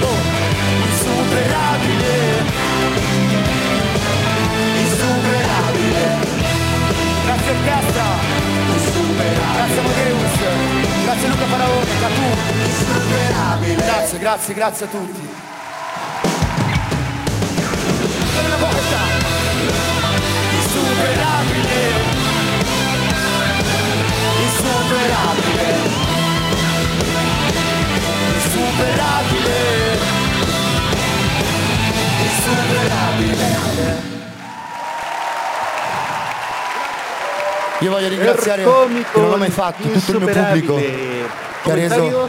Oh, insuperabile, insuperabile. Grazie orchestra, grazie Grazie, grazie, grazie a tutti. Una volta. Insuperabile. Insuperabile. Insuperabile. Insuperabile. Io voglio ringraziare chi non l'ho mai fatto, tutto il mio pubblico che ha reso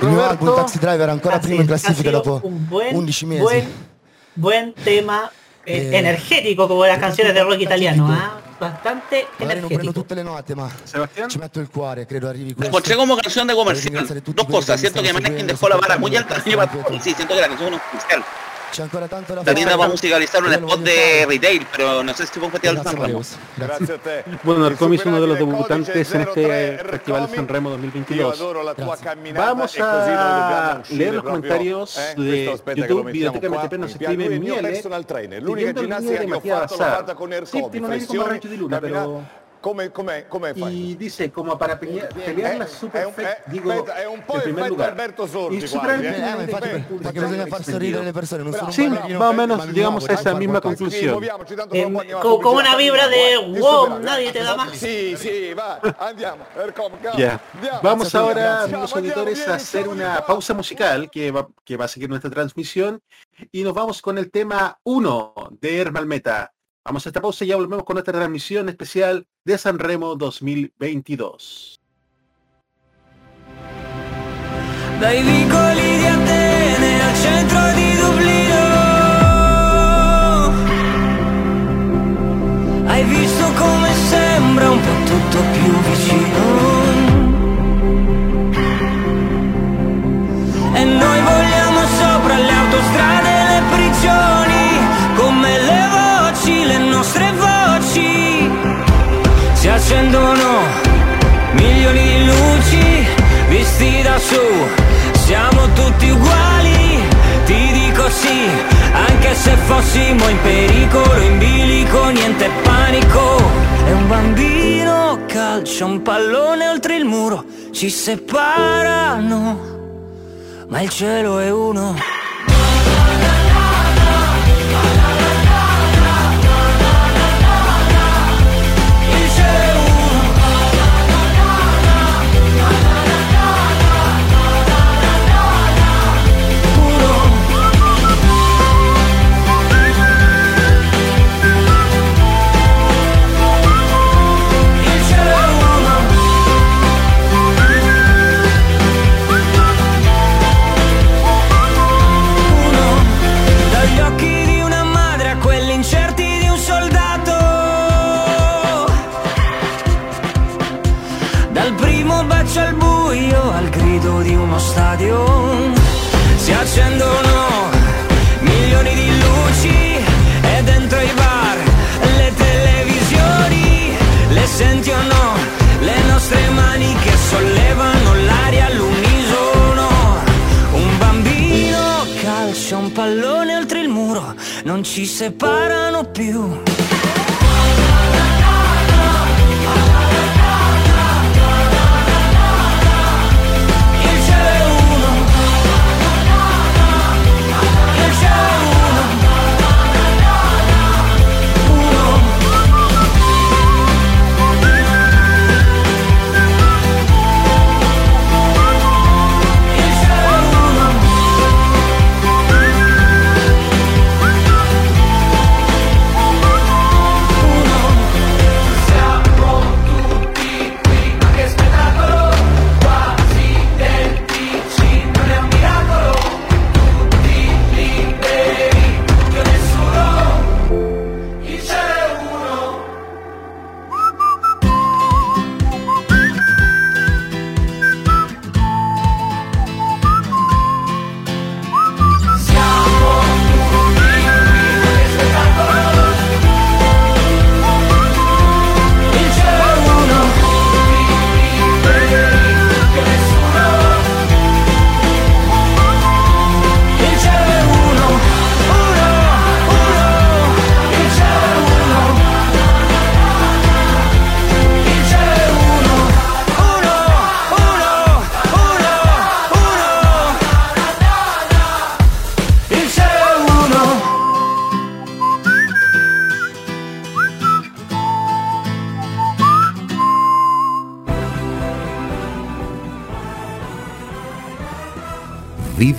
il mio album Taxi Driver ancora prima in classifica dopo buen, 11 mesi. Buen, buen tema eh, eh, energético como las canciones de rock italiano, ¿ah? Bastante energético. tutte le note, ma ci metto il cuore, credo arrivi questo. Escuché como canción de comercial. Dos cosas. Siento que Maneskin dejó la vara muy alta. Sí, siento que la canción es un comercial. C'è ancora tanto da fare. a musicalizar un spot fare. retail, pero no sé si fue un festival de Grazie a te. [LAUGHS] Bueno, Narcomi es uno de los debutantes en este 03 Festival. Sanremo Io 2022. adoro la tua camminata Vamos a leer los comentarios eh, de YouTube, qua, MTP nos mio Miele, personal trainer, l'unica ginnastica che de ho Matías fatto l'ho fatta con Sí, Ercomi, tiene un aire como Rancho di Luna, pero... Come, come, come fai? Y dice, como para pelear, pelear la È super un, fe- è, digo, aspetta, è un po' en primer effetto lugar. Alberto Sordi Y quasi, superar eh. Eh, ma infatti perché bisogna far sorridere le persone, non sono un Sí, ballerino, más o ma menos llegamos a esa misma qualcosa. Sì, conclusione. muoviamoci, tanto Eh, fra un po' andiamo a co- come una vibra de eh. wow, nadie te da más. Andiamo. Vamos ahora, amigos auditores, a hacer una pausa musical que va, que va a seguir nuestra transmisión y nos vamos con el tema 1 de Hermal Meta. Vamos a esta pausa y ya volvemos con nuestra transmisión especial de San Remo 2022. Dai vicoli di al centro di Dublino Hai visto come sembra un po' tutto più vicino E noi visti da su. Siamo tutti uguali ti dico sì anche se fossimo in pericolo in bilico niente panico. E un bambino calcia un pallone oltre il muro ci separano ma il cielo è uno primo bacio al buio al grido di uno stadio. Si accendono milioni di luci e dentro i bar le televisioni le senti o no le nostre mani che sollevano l'aria all'unisono. Un bambino calcia un pallone oltre il muro non ci separano più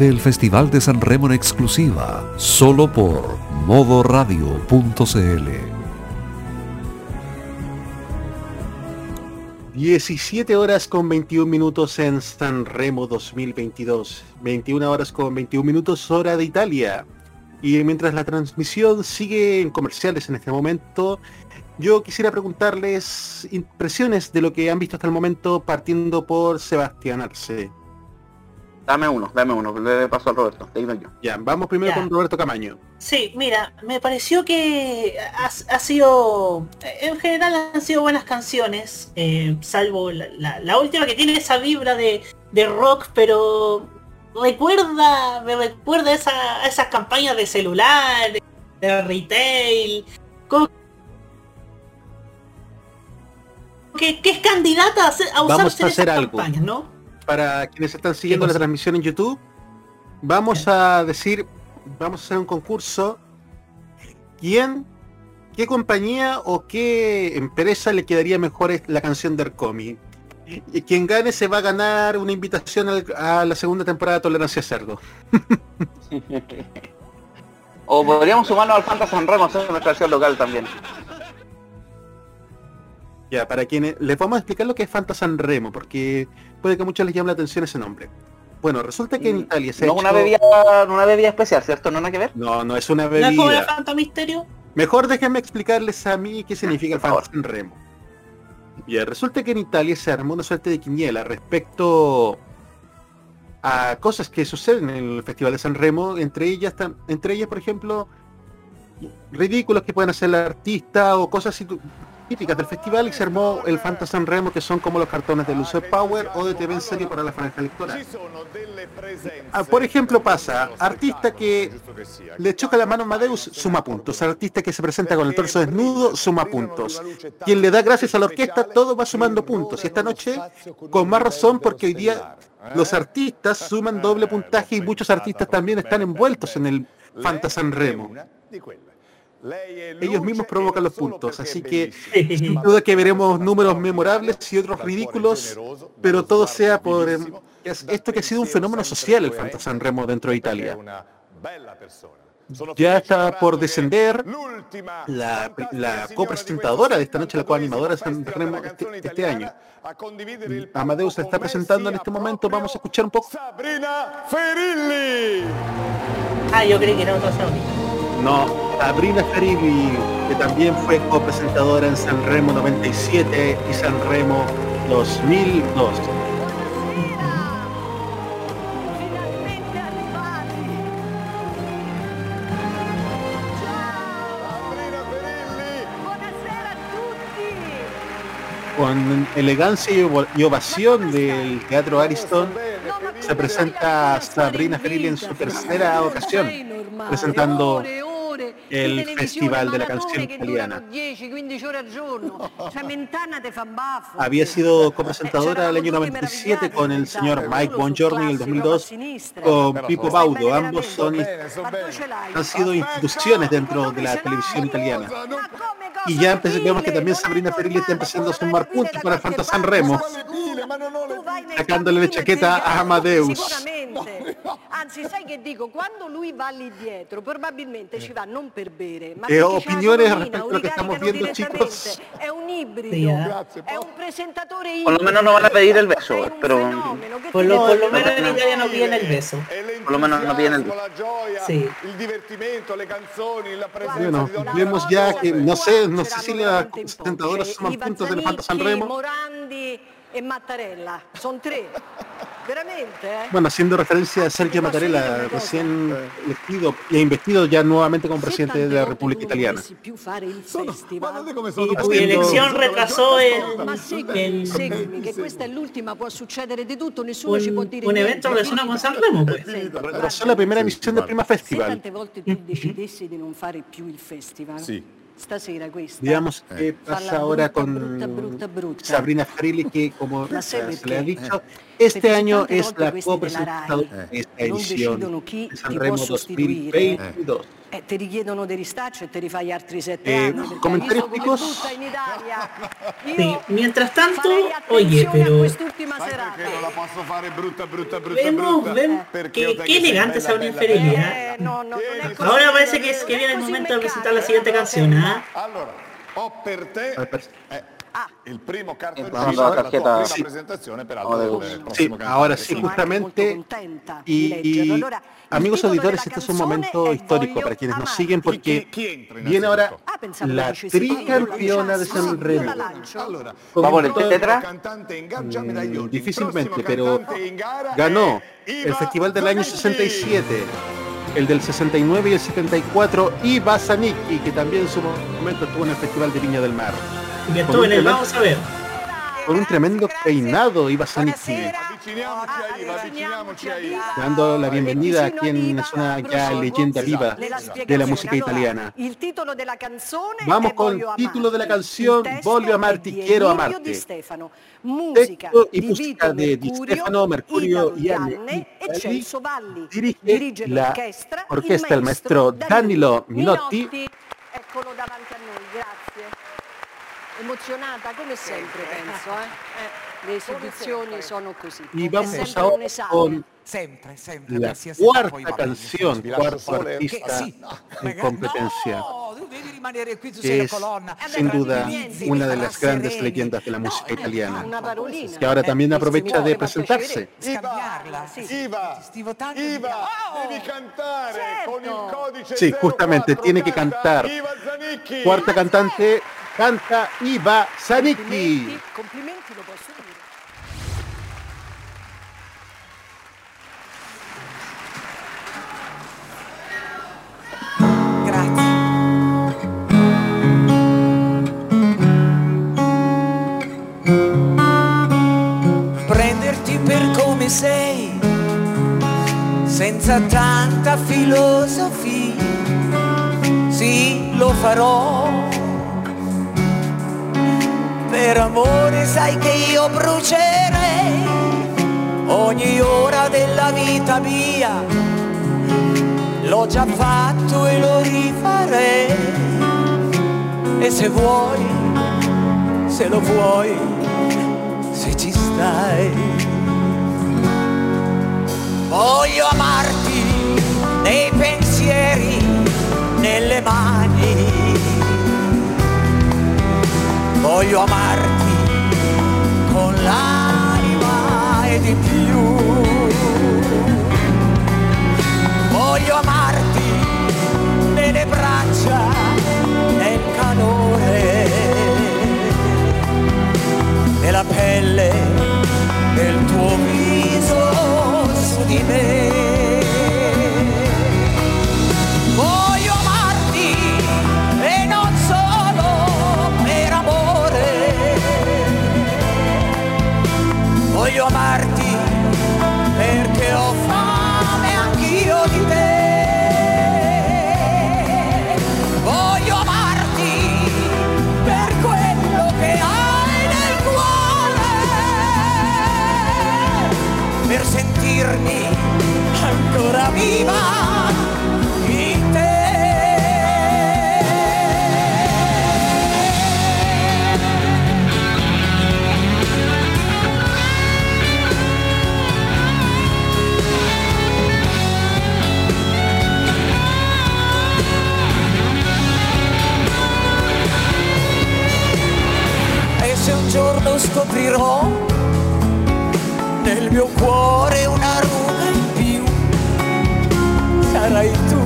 El Festival de San Remo en exclusiva, solo por modoradio.cl. 17 horas con 21 minutos en San Remo 2022. 21 horas con 21 minutos hora de Italia. Y mientras la transmisión sigue en comerciales en este momento, yo quisiera preguntarles impresiones de lo que han visto hasta el momento partiendo por Sebastián Arce. Dame uno, dame uno, le paso a Roberto, te yo. Ya, vamos primero con Roberto Camaño. Sí, mira, me pareció que ha, sido, en general han sido buenas canciones, eh, salvo la, última que tiene esa vibra de, rock, pero recuerda, me recuerda esa, esas campañas de celular, de, retail, que, es candidata a, usarse Vamos a hacer algo. ¿no? Para quienes están siguiendo la transmisión en YouTube, vamos a decir, vamos a hacer un concurso. ¿Quién, qué compañía o qué empresa le quedaría mejor la canción de Arcomi? Y quien gane se va a ganar una invitación a la segunda temporada de Tolerancia Cerdo. [LAUGHS] o podríamos sumarnos al Fantasy San Remo, en nuestra versión local también. Ya, para quienes les vamos a explicar lo que es Fanta San Remo, porque puede que a muchos les llame la atención ese nombre. Bueno, resulta que en mm, Italia se no ha una bebida, una bebida especial, ¿cierto? ¿No nada que ver? No, no es una bebida. ¿No es como Fanta Misterio? Mejor déjenme explicarles a mí qué significa el Fanta San Remo. Ya, resulta que en Italia se armó una suerte de quiniela respecto a cosas que suceden en el Festival de San Remo, entre ellas, entre ellas por ejemplo, ridículos que pueden hacer el artista o cosas típicas del festival y se armó el Fantasy Remo que son como los cartones de Luce Power o de TV en serio para la franja electoral. Ah, por ejemplo pasa, artista que le choca la mano a Amadeus suma puntos, artista que se presenta con el torso desnudo suma puntos, quien le da gracias a la orquesta todo va sumando puntos. Y esta noche con más razón porque hoy día los artistas suman doble puntaje y muchos artistas también están envueltos en el Fantasy Remo ellos mismos provocan los puntos, así que sin duda que veremos números memorables y otros ridículos, pero todo sea por em, esto que ha sido un fenómeno social el Fantasy Remo dentro de Italia. Ya está por descender la, la copresentadora de esta noche, la coanimadora de San Remo este, este año. Amadeus se está presentando en este momento, vamos a escuchar un poco. Sabrina Ferilli. Ah, yo creí que era otra Sabrina. No, Sabrina Ferilli, que también fue copresentadora en San Remo 97 y San Remo 2002. Con elegancia y ovación del Teatro Ariston, se presenta Sabrina Ferilli en su tercera ocasión, presentando el Festival de la Canción Italiana. [LAUGHS] Había sido copresentadora el año 97 con el señor Mike Bongiorno en el 2002 con Pippo Baudo. Ambos son, han sido instituciones dentro de la televisión italiana. Y ya vemos que también Sabrina Ferilli está empezando a sumar puntos para Fanta San Remo, sacándole la chaqueta a Amadeus. Anzi, sai che dico, quando lui va lì dietro, probabilmente ci va non per bere, ma e opiniones respecto a lo que estamos viendo, chicos. È un ibrido, è un presentatore ibrido. Por lo menos no van a pedir el beso, pero... Por lo, por lo menos en Italia no piden el beso. Por lo menos no piden el beso. Sí. El divertimento, le canzoni, la presencia bueno, vemos ya que, no sé, no sé si la presentadora suman puntos del Fanta San Remo. Morandi e Mattarella, son tre. Veramente, eh? Bueno, haciendo referencia a Sergio Mattarella, recién elegido y investido ya nuevamente como presidente de la República Italiana. Y tu elección retrasó el, el, seguimi, che questa è l'ultima, può succedere di tutto, nessuno ci può dire un evento con Sanremo, pues. Retrasó la primera emisión del Prima Festival. Se [LAUGHS] stasera questa. Digamos qué pasa ahora con Sabrina Ferilli que como se le ha dicho Este año es la copresentadora de esta edición de Sanremo 2022. Eh, ti richiedono dei ristacci e te rifai altri sette Eh, anni. perché comentarios hai visto come picos. tutta in Italia. [LAUGHS] Io Sí, mientras tanto, oye, pero quest'ultima Sai serata. perché non la posso fare brutta, brutta, brutta, vemos, brutta? que qué elegante esa infidelidad. Eh, no, no. Ahora parece que, es, que viene el momento de presentar la siguiente canción, ¿ah? Allora, ho per te eh, Ah. il primo cartoncino della tua tarjeta. prima Sì. presentazione, peraltro del ahora Y. Allora, amigos auditores, este es un momento histórico para quienes nos siguen porque viene ahora? Ah, la tricampeona de. Sanremo. Allora, Vamos, el tetra. Mm, difícilmente, pero ganó el Iva festival del año Zanicchi. 67, el del 69 y el 74, y Basanicki, que también en su momento estuvo en el Festival de Viña del Mar. Que estuvo en el Vamos a ver. Con un tremendo peinado, Iba a a Iva. dando la bienvenida a quien es una ya leyenda viva de la música italiana. Vamos con canzone, Il testo Voglio è amarti, di quiero amarte. Texto y di música de Di Stefano, Mercurio y Anne e. Dirige Dirige la orquesta el maestro Danilo Minotti. Eccolo davanti a noi, grazie. Emozionata come sempre, penso. Eh? [LAUGHS] Eh, le esibizioni sono così. Y È vamos sempre ahora un esame. con Sempre, sempre, la cuarta canción, cuarto artista en [LAUGHS] competencia, No, tu devi rimanere qui, tu sei que la es colonna. sin duda una de las grandes sereni. leyendas de la música italiana, Una parolina. que ahora también Eh, aprovecha mi de presentarse. Oh! Sí, justamente, 04, tiene que canta cantar. Iva Zanicchi. Cuarta cantante, canta Iva Zanicchi. Complimenti, complimenti lo posso dire. Sei, senza tanta filosofia, sì, lo farò. Per amore sai che io brucerei ogni ora della vita mia l'ho già fatto e lo rifarei. E se vuoi, se lo vuoi, se ci stai. Voglio amarti nei pensieri, nelle mani. Voglio amarti con l'anima e di più. Voglio amarti nelle braccia, nel calore, nella pelle del tuo viso su di me. Sentirmi ancora viva in te. E se un giorno scoprirò mio cuore una ruga in più, sarai tu,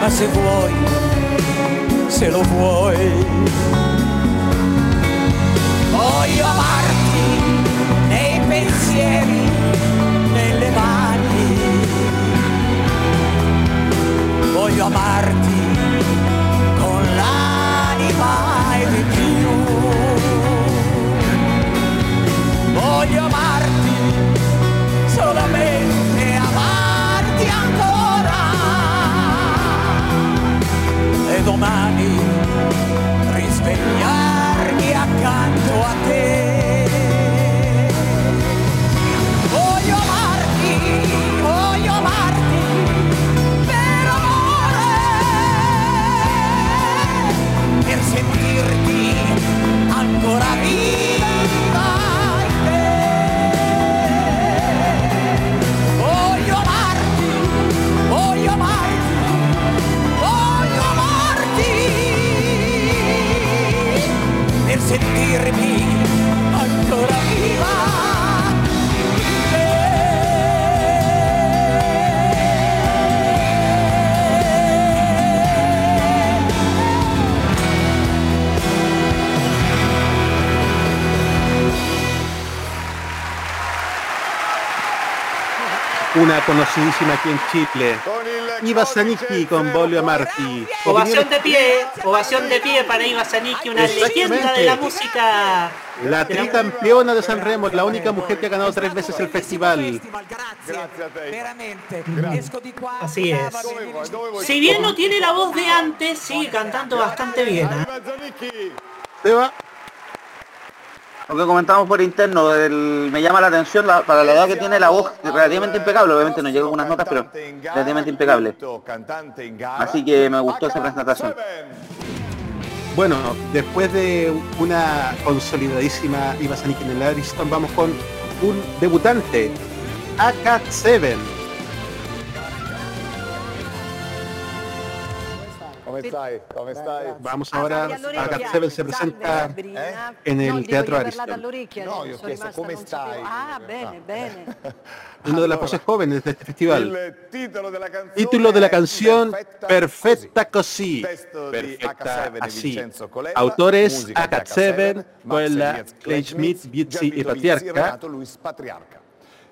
ma se vuoi, se lo vuoi, voglio amarti nei pensieri, nelle mani, voglio amarti con l'anima e di più. Voglio amarti, domani risvegliarmi accanto a te. sentirme ancora viva. una conocidísima aquí en Chile. Iva Zanicki con Bolio Marti. Ovación de pie, ovación de pie para Iva Zanicki, una leyenda de la música. La tricampeona de San Remo, la única mujer que ha ganado tres veces el festival. Así es. Si bien no tiene la voz de antes, sigue cantando bastante bien. ¿eh? Lo que comentamos por interno, me llama la atención para la edad que tiene la voz relativamente impecable, obviamente no llega unas notas, pero relativamente impecable. Así que me gustó esa presentación. Bueno, después de una consolidadísima Iva en el Ariston, vamos con un debutante, AK7. Vamos ahora, a Cat 7 se presenta en el Teatro Ariston. No, io ho chiesto come stai. Ah, bene, bene. [LAUGHS] Una de las voces jóvenes de este festival. Título de la canción Perfecta Così. Perfecta así. Autores Akat 7, Coella, Clay Schmidt, Bizzi y Patriarca.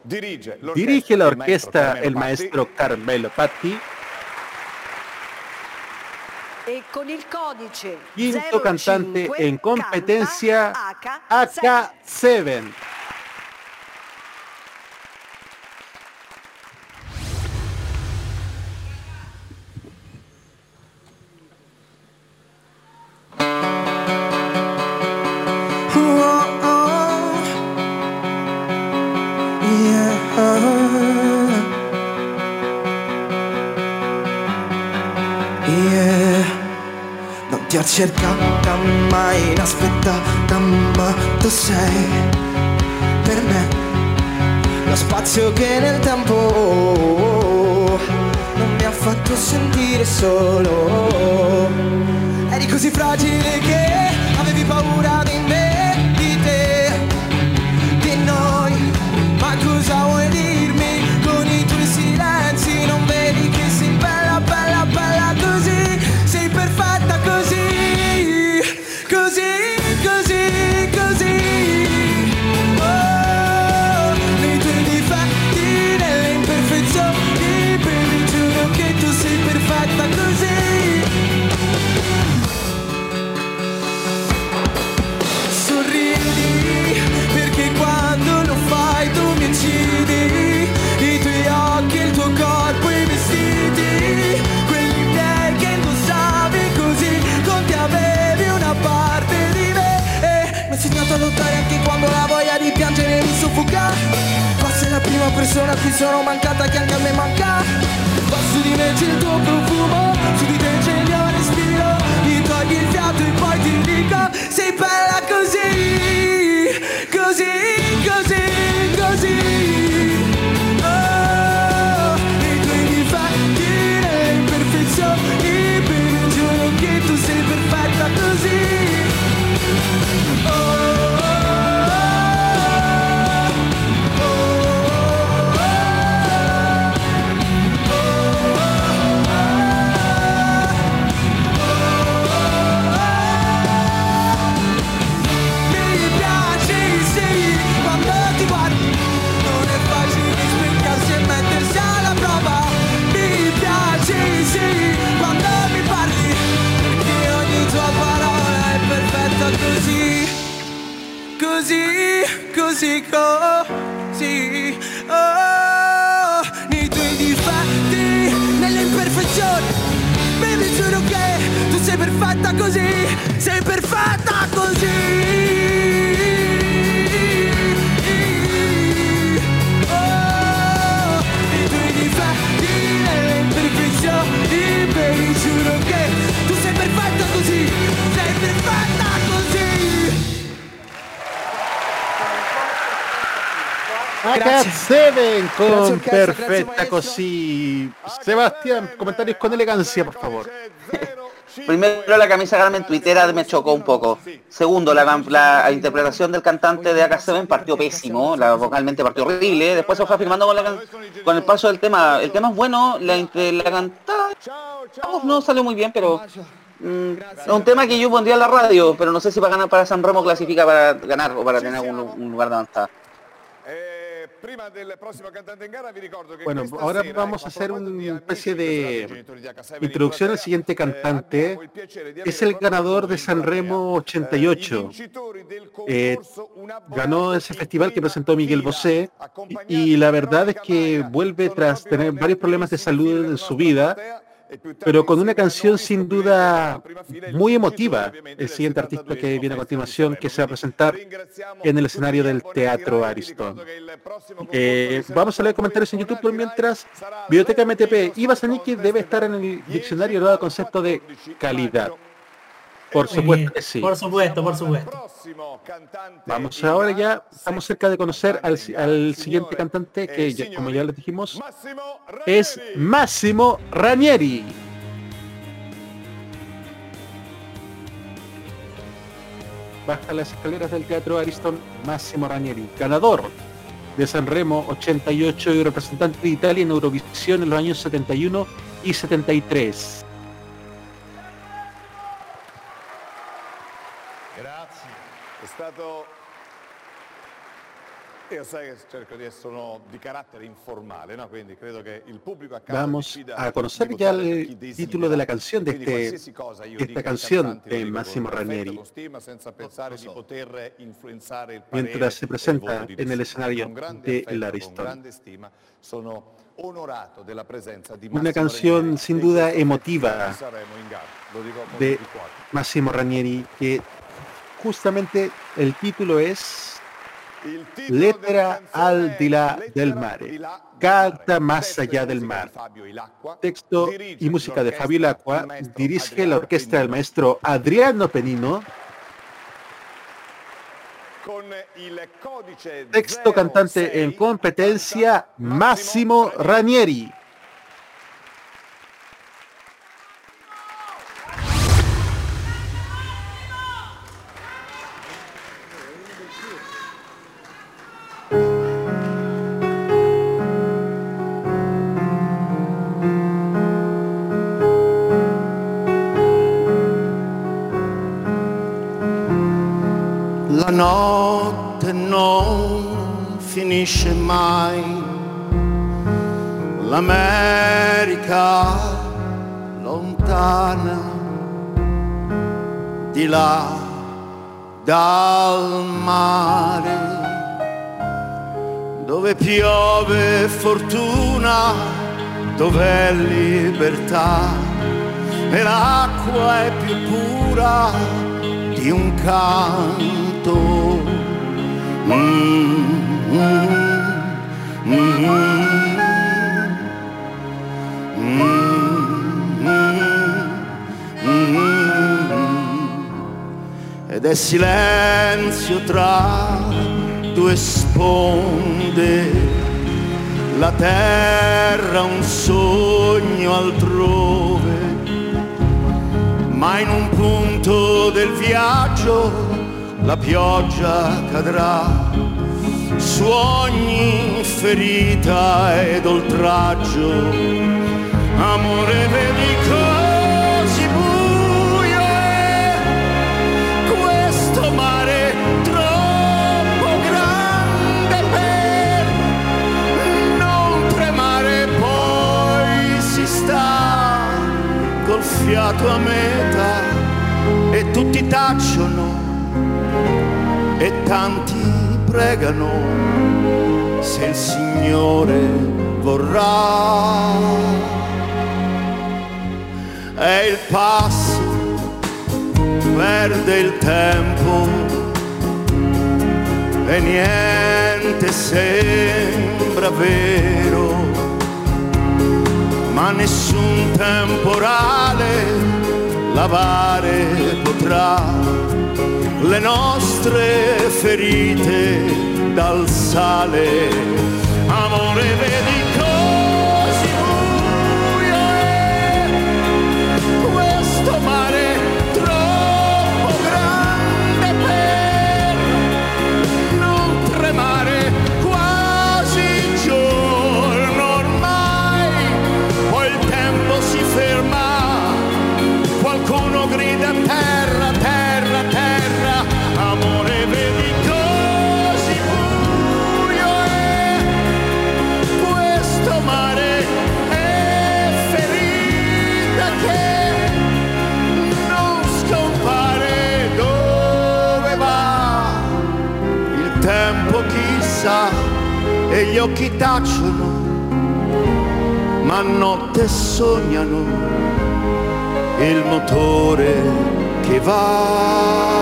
Dirige la orquesta el maestro Carmelo Patti. E con il codice Quinto cantante en competencia AK7. Ti ho cercata mai inaspettata ma tu sei per me lo spazio che nel tempo non mi ha fatto sentire solo. Eri così fragile che avevi paura di me persona a cui sono mancata che anche a me manca. Ma su di me c'è il tuo profumo, su di te c'è il mio respiro. Mi togli il fiato e poi ti dico sei bella Così, così, così con perfecta così. Sebastián, comentarios con elegancia, por favor. [LAUGHS] Primero la camisa Carmen Twittera me chocó un poco. Segundo, la, la interpretación del cantante de AK7 partió pésimo, la vocalmente partió horrible. Después se fue afirmando con, la can- con el paso del tema. El tema es bueno, la, la cantada no salió muy bien, pero mm, es un tema que yo pondría en la radio, pero no sé si para ganar para San Remo clasifica para ganar o para tener un, un lugar de avanzada. Bueno, ahora vamos a hacer una especie de introducción al siguiente cantante. Es el ganador de Sanremo 88. Eh, ganó ese festival que presentó Miguel Bosé y la verdad es que vuelve tras tener varios problemas de salud en su vida pero con una canción sin duda muy emotiva, el siguiente artista que viene a continuación, que se va a presentar en el escenario del Teatro Ariston. Eh, vamos a leer comentarios en YouTube mientras. Biblioteca MTP, Iba Saniki debe estar en el diccionario nuevo concepto de calidad. Por supuesto sí. Por supuesto, por supuesto. Vamos ahora ya, estamos cerca de conocer al, siguiente cantante que, como ya les dijimos, es Massimo Ranieri. Baja las escaleras del Teatro Ariston Massimo Ranieri, ganador de Sanremo 88 y representante de Italia en Eurovisión en los años 71 y 73. Vamos a conocer ya el título de la canción de, este, esta canción de Massimo Ranieri. Mientras se presenta en el escenario de L'Ariston. Una canción sin duda emotiva de Massimo Ranieri que justamente el título es Letra al di là del mare, Carta más allá del mar. Texto y música de Fabio Lacqua, dirige la orquesta del maestro Adriano Penino. Texto cantante en competencia Máximo Ranieri. l'America lontana, di là dal mare, dove piove fortuna, dove libertà e l'acqua è più pura di un canto canto. Mm, Ed è silenzio tra due sponde, la terra un sogno altrove, ma in un punto del viaggio la pioggia cadrà su ogni ferita ed oltraggio. Amore, vedi col fiato a metà e tutti tacciono e tanti pregano se il Signore vorrà. E il passo perde il tempo e niente sembra vero, ma nessun temporale lavare potrà le nostre ferite dal sale. Amore, vedi e gli occhi tacciono, ma notte sognano il motore che va.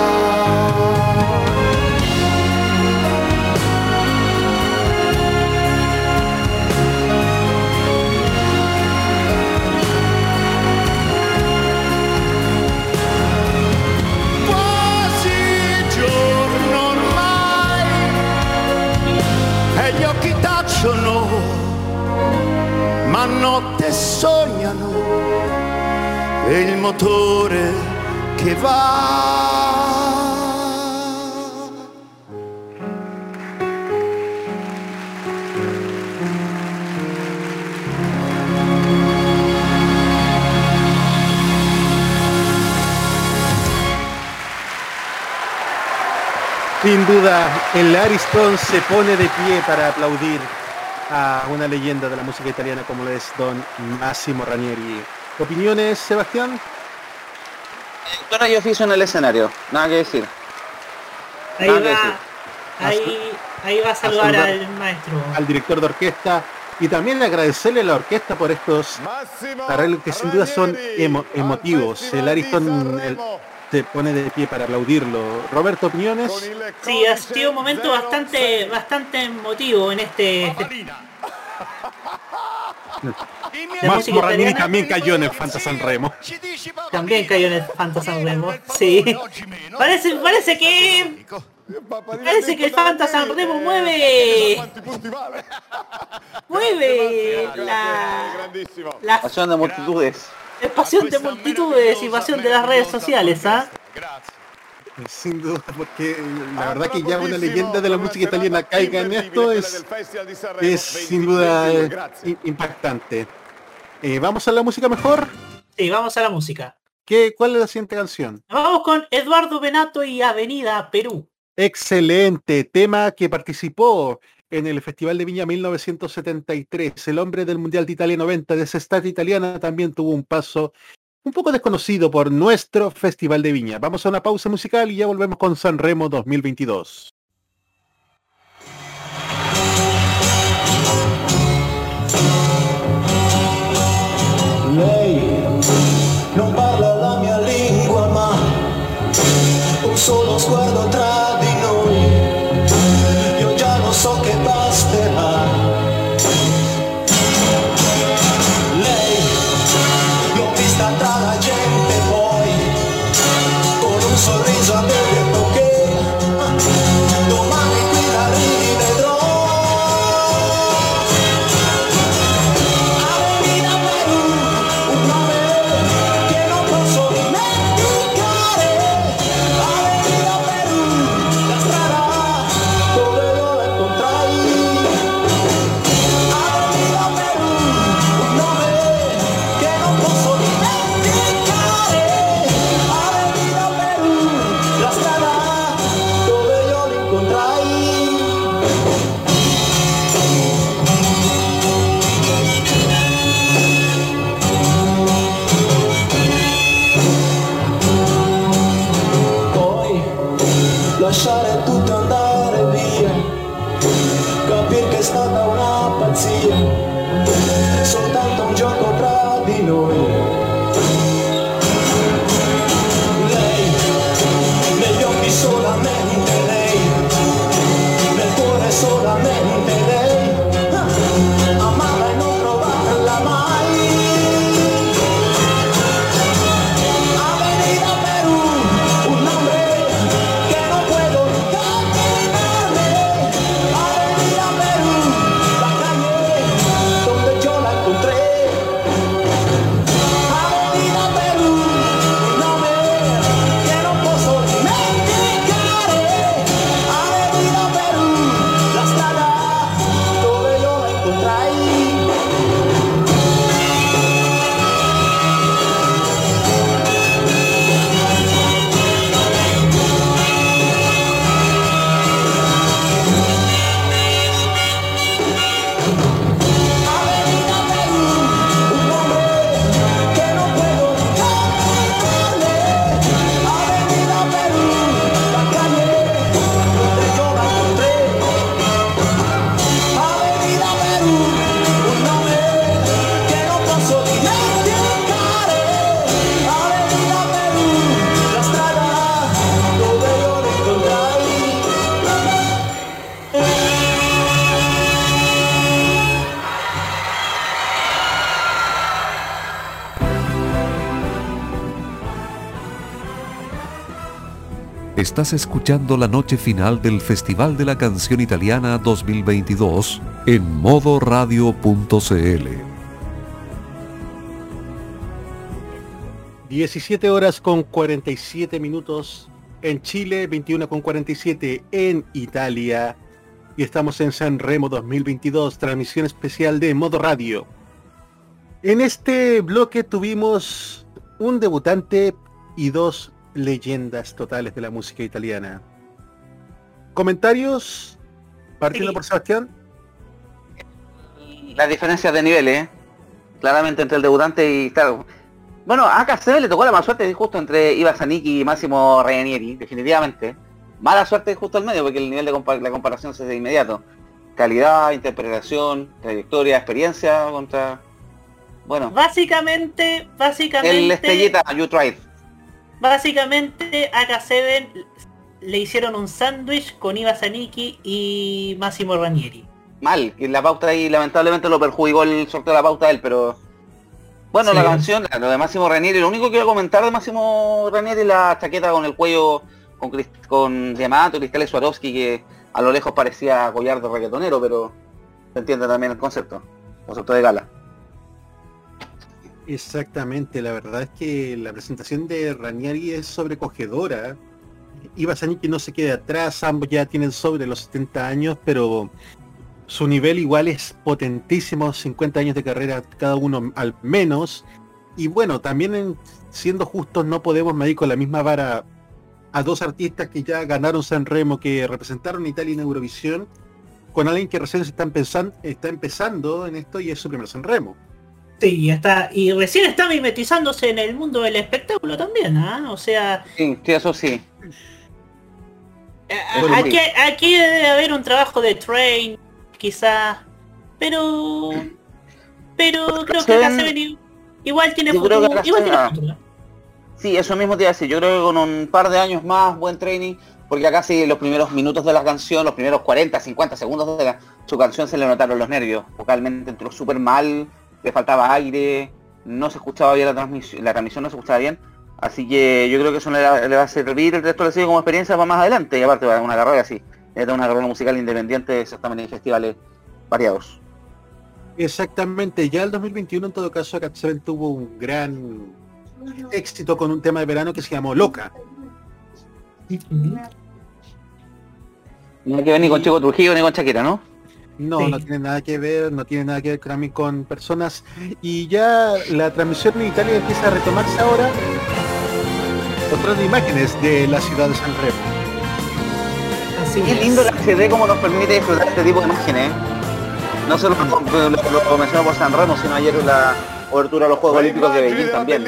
Ma notte sognano il motore che va. Sin duda, el Ariston se pone de pie para aplaudir a una leyenda de la música italiana como lo es Don Massimo Ranieri. ¿Opiniones, Sebastián? Bueno, yo oficio en el escenario, nada que decir. Ahí va, Ahí, va a saludar, al maestro. Al director de orquesta y también agradecerle a la orquesta por estos arreglos que sin duda son emotivos. El Ariston se pone de pie para aplaudirlo. Roberto, opiniones. Sí, ha sido un momento bastante, bastante emotivo en este. [LAUGHS] Más Moranini también cayó en el Fanta San Remo. También cayó en el Fanta San Remo. Sí. Parece, parece que. Parece que el Fanta San Remo mueve. Mueve la. La pasión de multitudes. Es pasión de multitudes y pasión de las redes sociales, ¿ah? Sin duda, porque la verdad que ya una leyenda de la música italiana caiga en esto es, es sin duda impactante. Eh, ¿Vamos a la música mejor? Sí, vamos a la música. ¿Qué, ¿Cuál es la siguiente canción? Vamos con Eduardo Benato y Avenida Perú. Excelente, tema que participó en el Festival de Viña 1973. El hombre del Mundial de Italia 90 de esa estat italiana también tuvo un paso un poco desconocido por nuestro Festival de Viña. Vamos a una pausa musical y ya volvemos con San Remo 2022. Lei non parla la mia lingua ma un solo sguardo tra Estás escuchando la noche final del Festival de la Canción Italiana 2022 en modoradio.cl. 17 horas con 47 minutos en Chile, 21 con 47 en Italia y estamos en San Remo 2022, transmisión especial de Modo Radio. En este bloque tuvimos un debutante y dos leyendas totales de la música italiana. ¿Comentarios? Partiendo por Sebastián. La diferencia de niveles, ¿eh? claramente entre el debutante y claro. Bueno, a KCB le tocó la mala suerte justo entre Iva Zanicki y Máximo Ranieri, definitivamente. Mala suerte justo al medio porque el nivel de la comparación es de inmediato. Calidad, interpretación, trayectoria, experiencia contra... Bueno. Básicamente, básicamente... El estrellita, You Tried. Básicamente, AK7 le hicieron un sándwich con Iva Zanicki y Massimo Ranieri. Mal, que la pauta ahí lamentablemente lo perjudicó el sorteo de la pauta a él, pero... Bueno, la canción, lo de Máximo Ranieri, lo único que quiero comentar de Máximo Ranieri es la chaqueta con el cuello con, con Yamato, Cristal Swarovski, que a lo lejos parecía collar de reggaetonero, pero se entiende también el concepto, concepto de gala. Exactamente, la verdad es que la presentación de Ranieri es sobrecogedora. Iba que no se quede atrás, ambos ya tienen sobre los 70 años, pero su nivel igual es potentísimo, 50 años de carrera cada uno al menos. Y bueno, también siendo justos no podemos medir con la misma vara a dos artistas que ya ganaron San Remo, que representaron Italia en Eurovisión, con alguien que recién se está, empezando, está empezando en esto y es su primer San Remo. Sí, está, y recién está mimetizándose en el mundo del espectáculo también, ¿ah? O sea... Sí, eso sí. Eh, aquí, aquí, debe haber un trabajo de train, quizás, pero... Pero creo que la igual tiene futuro. Igual tiene futuro. Sí, eso mismo te iba a decir. Yo creo que con un par de años más, buen training, porque acá sí los primeros minutos de la canción, los primeros 40, 50 segundos de su canción se le notaron los nervios. Vocalmente entró súper mal, le faltaba aire, no se escuchaba bien la transmisión, la transmisión no se escuchaba bien. Así que yo creo que eso le, va a servir, el resto le sigue como experiencia para más adelante. Y aparte va a una carrera así, es una carrera musical independiente, exactamente en festivales variados. Exactamente, ya el 2021 en todo caso Cat tuvo un gran éxito con un tema de verano que se llamó Loca. No hay que ver ni con Chico Trujillo ni con Chaquera, ¿no? No, no tiene nada que ver, no tiene nada que ver con, con personas. Y ya la transmisión en Italia empieza a retomarse ahora. Otras imágenes de la ciudad de San Remo. Así Qué lindo la CD como nos permite disfrutar este tipo de imágenes. ¿eh? No solo lo, lo, mencionamos por San Remo, sino ayer la cobertura de los Juegos Olímpicos de Beijing también.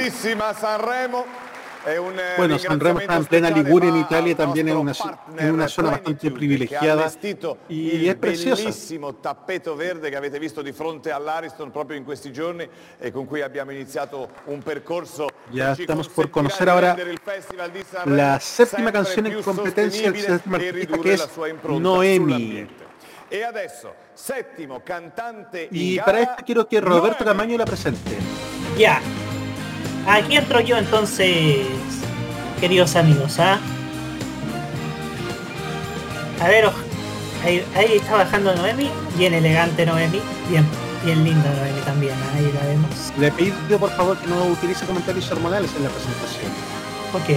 Bueno, Sanremo está en plena Liguria en Italia, también en una, en una zona bastante privilegiada y es preciosa. bellissimo tappeto verde che avete visto di fronte all'Ariston proprio in questi giorni e con cui abbiamo iniziato un percorso Ya estamos por conocer ahora la séptima canción en competencia del séptimo artista que es Noemi. E adesso, settimo cantante y para esto quiero que Roberto Camaño la presente. Ya, Aquí entro yo entonces, queridos amigos, ¿ah? A ver, ahí, está bajando Noemi, bien elegante Noemi, bien, bien linda Noemi también, ahí la vemos. Le pido por favor que no utilice comentarios hormonales en la presentación. Ok.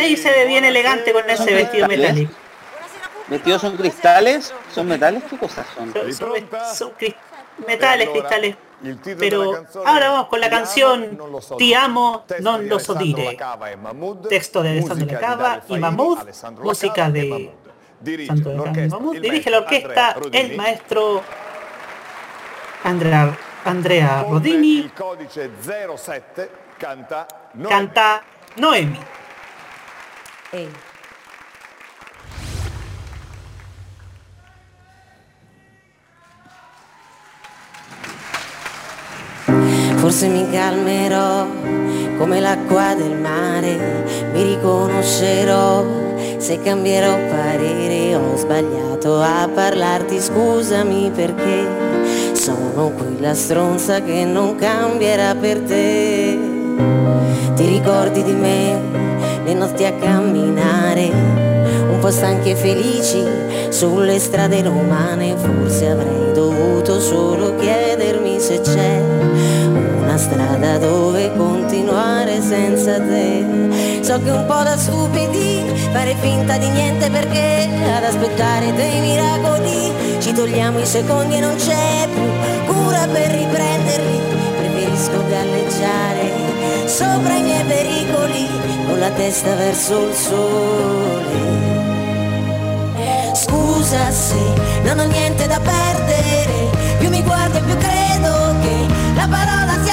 ahí se ve bien elegante con ese vestido metálico. ¿Vestidos son cristales? ¿Son metales? ¿Qué cosas son? son metales, cristales pero ahora vamos con la canción Ti amo, non lo so dire. Texto de Alessandro La Cava y Mahmoud, música de Santo de Cava y Mahmoud. Dirige la orquesta el maestro Andrea, Andrea Rodini. Canta Noemi. Forse mi calmerò come l'acqua del mare, mi riconoscerò se cambierò parere. Ho sbagliato a parlarti, scusami perché sono quella stronza che non cambierà per te. Ti ricordi di me? le notti a camminare, un po' stanchi e felici sulle strade romane, forse avrei dovuto solo chiedermi se c'è strada dove continuare senza te. So che un po' da stupidi fare finta di niente perché ad aspettare dei miracoli ci togliamo i secondi e non c'è più cura per riprenderli. Preferisco galleggiare sopra i miei pericoli con la testa verso il sole. Scusa se non ho niente da perdere, più mi guardo e più credo che la parola sia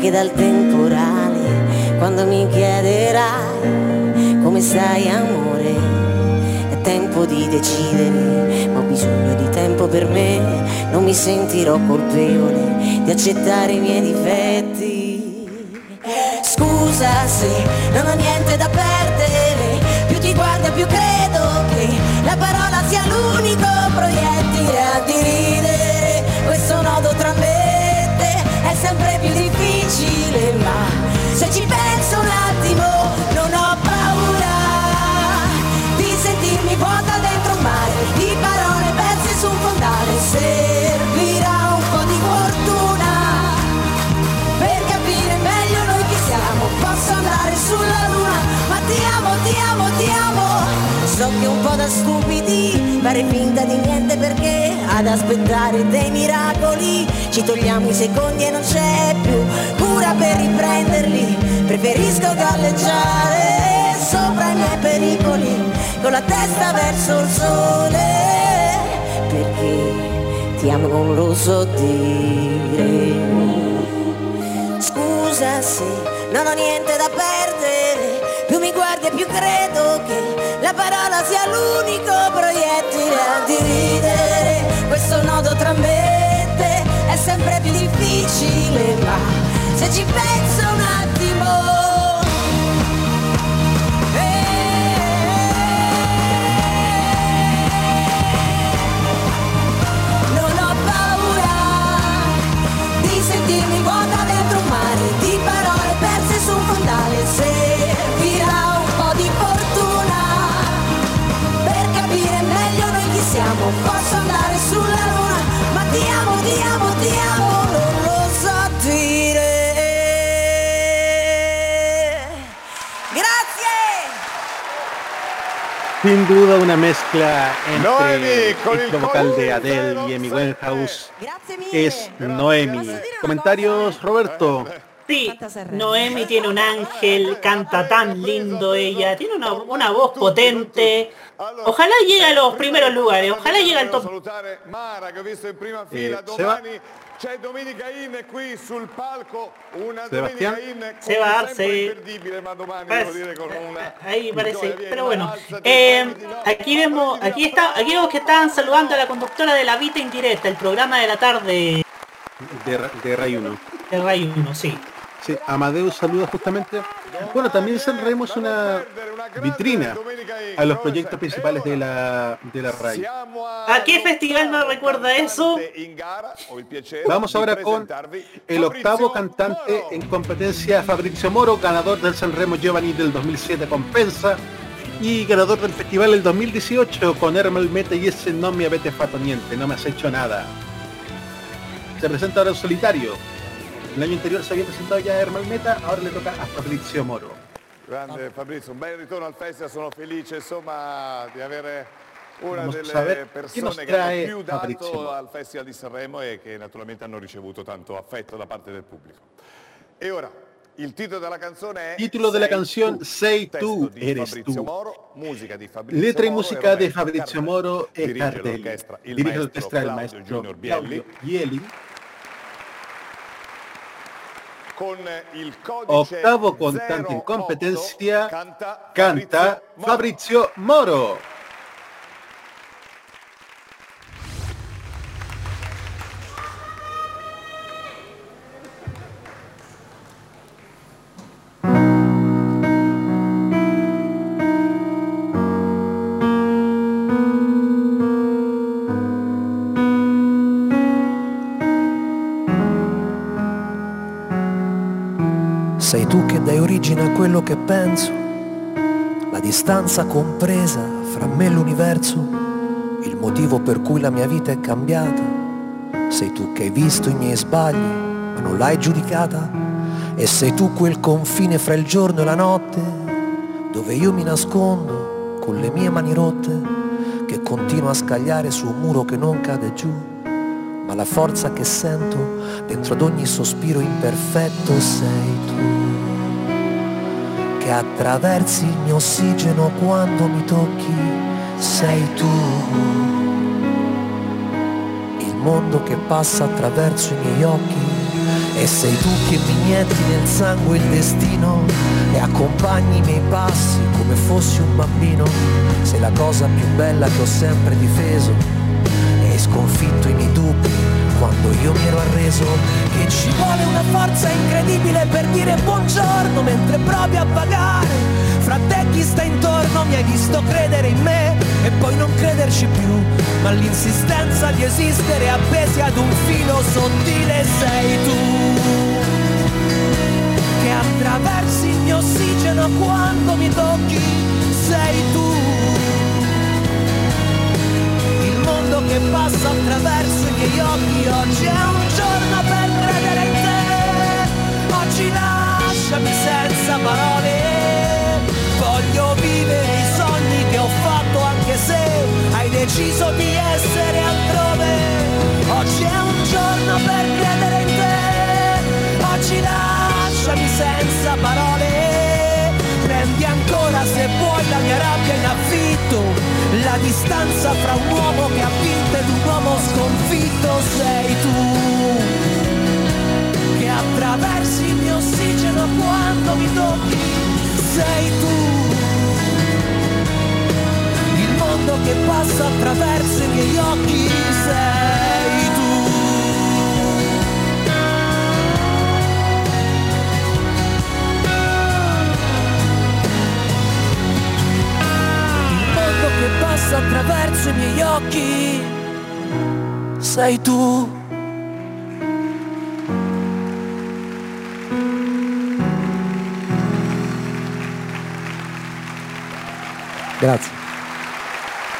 neanche dal temporale quando mi chiederai come stai amore. È tempo di decidere, ma ho bisogno di tempo per me. Non mi sentirò colpevole di accettare i miei difetti. Scusa se non ho niente da perdere, più ti guardo più credo che la parola sia l'unico proiettile a dividere se ci penso un attimo non ho paura di sentirmi vuota dentro un mare di parole perse su un fondale. Servirà un po' di fortuna per capire meglio noi chi siamo. Posso andare sulla luna, ma ti amo, ti amo, ti amo. So che un po' da stupidi fare finta di niente perché ad aspettare dei miracoli ci togliamo i secondi e non c'è più cura per riprenderli. Preferisco galleggiare sopra i miei pericoli con la testa verso il sole perché ti amo non lo so dire. Scusa se non ho niente da perdere, più mi guardi e più credo che la parola sia l'unico proiettile a dividere sempre più difficile, ma se ci penso un attimo non ho paura di sentirmi Sin duda una mezcla entre Noemi el vocal de Adele y Amy Winehouse es Noemi. Comentarios, Roberto. Sí, Noemi tiene un ángel, canta tan lindo ella, tiene una, una voz potente. Ojalá llegue a los primeros lugares, ojalá llegue al top. Eh, Seba? C'è Domenica In qui sul palco una Sebastián? Domenica In Seba come Arce. sempre imperdibile ma domani Pues, devo dire con una Ahí parece, pero bueno. Eh, aquí vemos, aquí está, aquí vemos que estaban saludando a la conductora de La Vita Indirecta, el programa de la tarde De, de Ray 1. de Ray 1, sí. Sí, Amadeus saluda justamente. Bueno, también San Remo es una vitrina a los proyectos principales de la, de la RAI. ¿A qué festival me recuerda eso? Vamos ahora con el octavo cantante en competencia Fabrizio Moro, ganador del San Remo Giovanni del 2007 con Pensa y ganador del festival del 2018 con Hermal Meta y ese no me avete fatto niente, no me has hecho nada. Se presenta ahora en solitario. El año anterior se había presentado ya Hermal Meta, ahora le toca a Fabrizio Moro. Grande Fabrizio, un bel ritorno al festival, sono felice insomma di avere una Vamos delle persone che hanno più Fabrizio dato Moro. al Festival di Sanremo e che naturalmente hanno ricevuto tanto affetto da parte del pubblico. E ora, il titolo della canzone è Título de la Sei tu. Di eres Fabrizio tú. Moro, musica di Fabrizio Letra música de Roberto Fabrizio. Moro e Dirige Cardelli. l'orchestra il Dirige maestro l'orchestra del Claudio maestro Junior Bielli. Claudio Bielli. Octavo cantante en competencia canta Fabrizio Moro. Sei tu che dai origine a quello che penso, la distanza compresa fra me e l'universo, il motivo per cui la mia vita è cambiata. Sei tu che hai visto i miei sbagli, ma non l'hai giudicata. E sei tu quel confine fra il giorno e la notte, dove io mi nascondo con le mie mani rotte, che continuo a scagliare su un muro che non cade giù. Ma la forza che sento dentro ad ogni sospiro imperfetto sei tu che attraversi il mio ossigeno quando mi tocchi, sei tu. Il mondo che passa attraverso i miei occhi e sei tu che mi inietti nel sangue il destino e accompagni i miei passi come fossi un bambino. Sei la cosa più bella che ho sempre difeso hai sconfitto i miei dubbi quando io mi ero arreso che ci vuole una forza incredibile per dire buongiorno mentre provi a pagare fra te chi sta intorno mi hai visto credere in me e poi non crederci più ma l'insistenza di esistere appesi ad un filo sottile sei tu che attraversi il mio ossigeno quando mi tocchi sei tu che passa attraverso i miei occhi. Oggi è un giorno per credere in te. Oggi lasciami senza parole. Voglio vivere i sogni che ho fatto anche se hai deciso di essere altrove. Oggi è un giorno per credere in te. Oggi lasciami senza parole Prendi ancora se vuoi la mia rabbia in affitto. La distanza fra un uomo che ha vinto ed un uomo sconfitto sei tu. Che attraversi il mio ossigeno quando mi tocchi sei tu. Il mondo che passa attraverso i miei occhi sei passa attraverso i miei occhi sei tu. Grazie.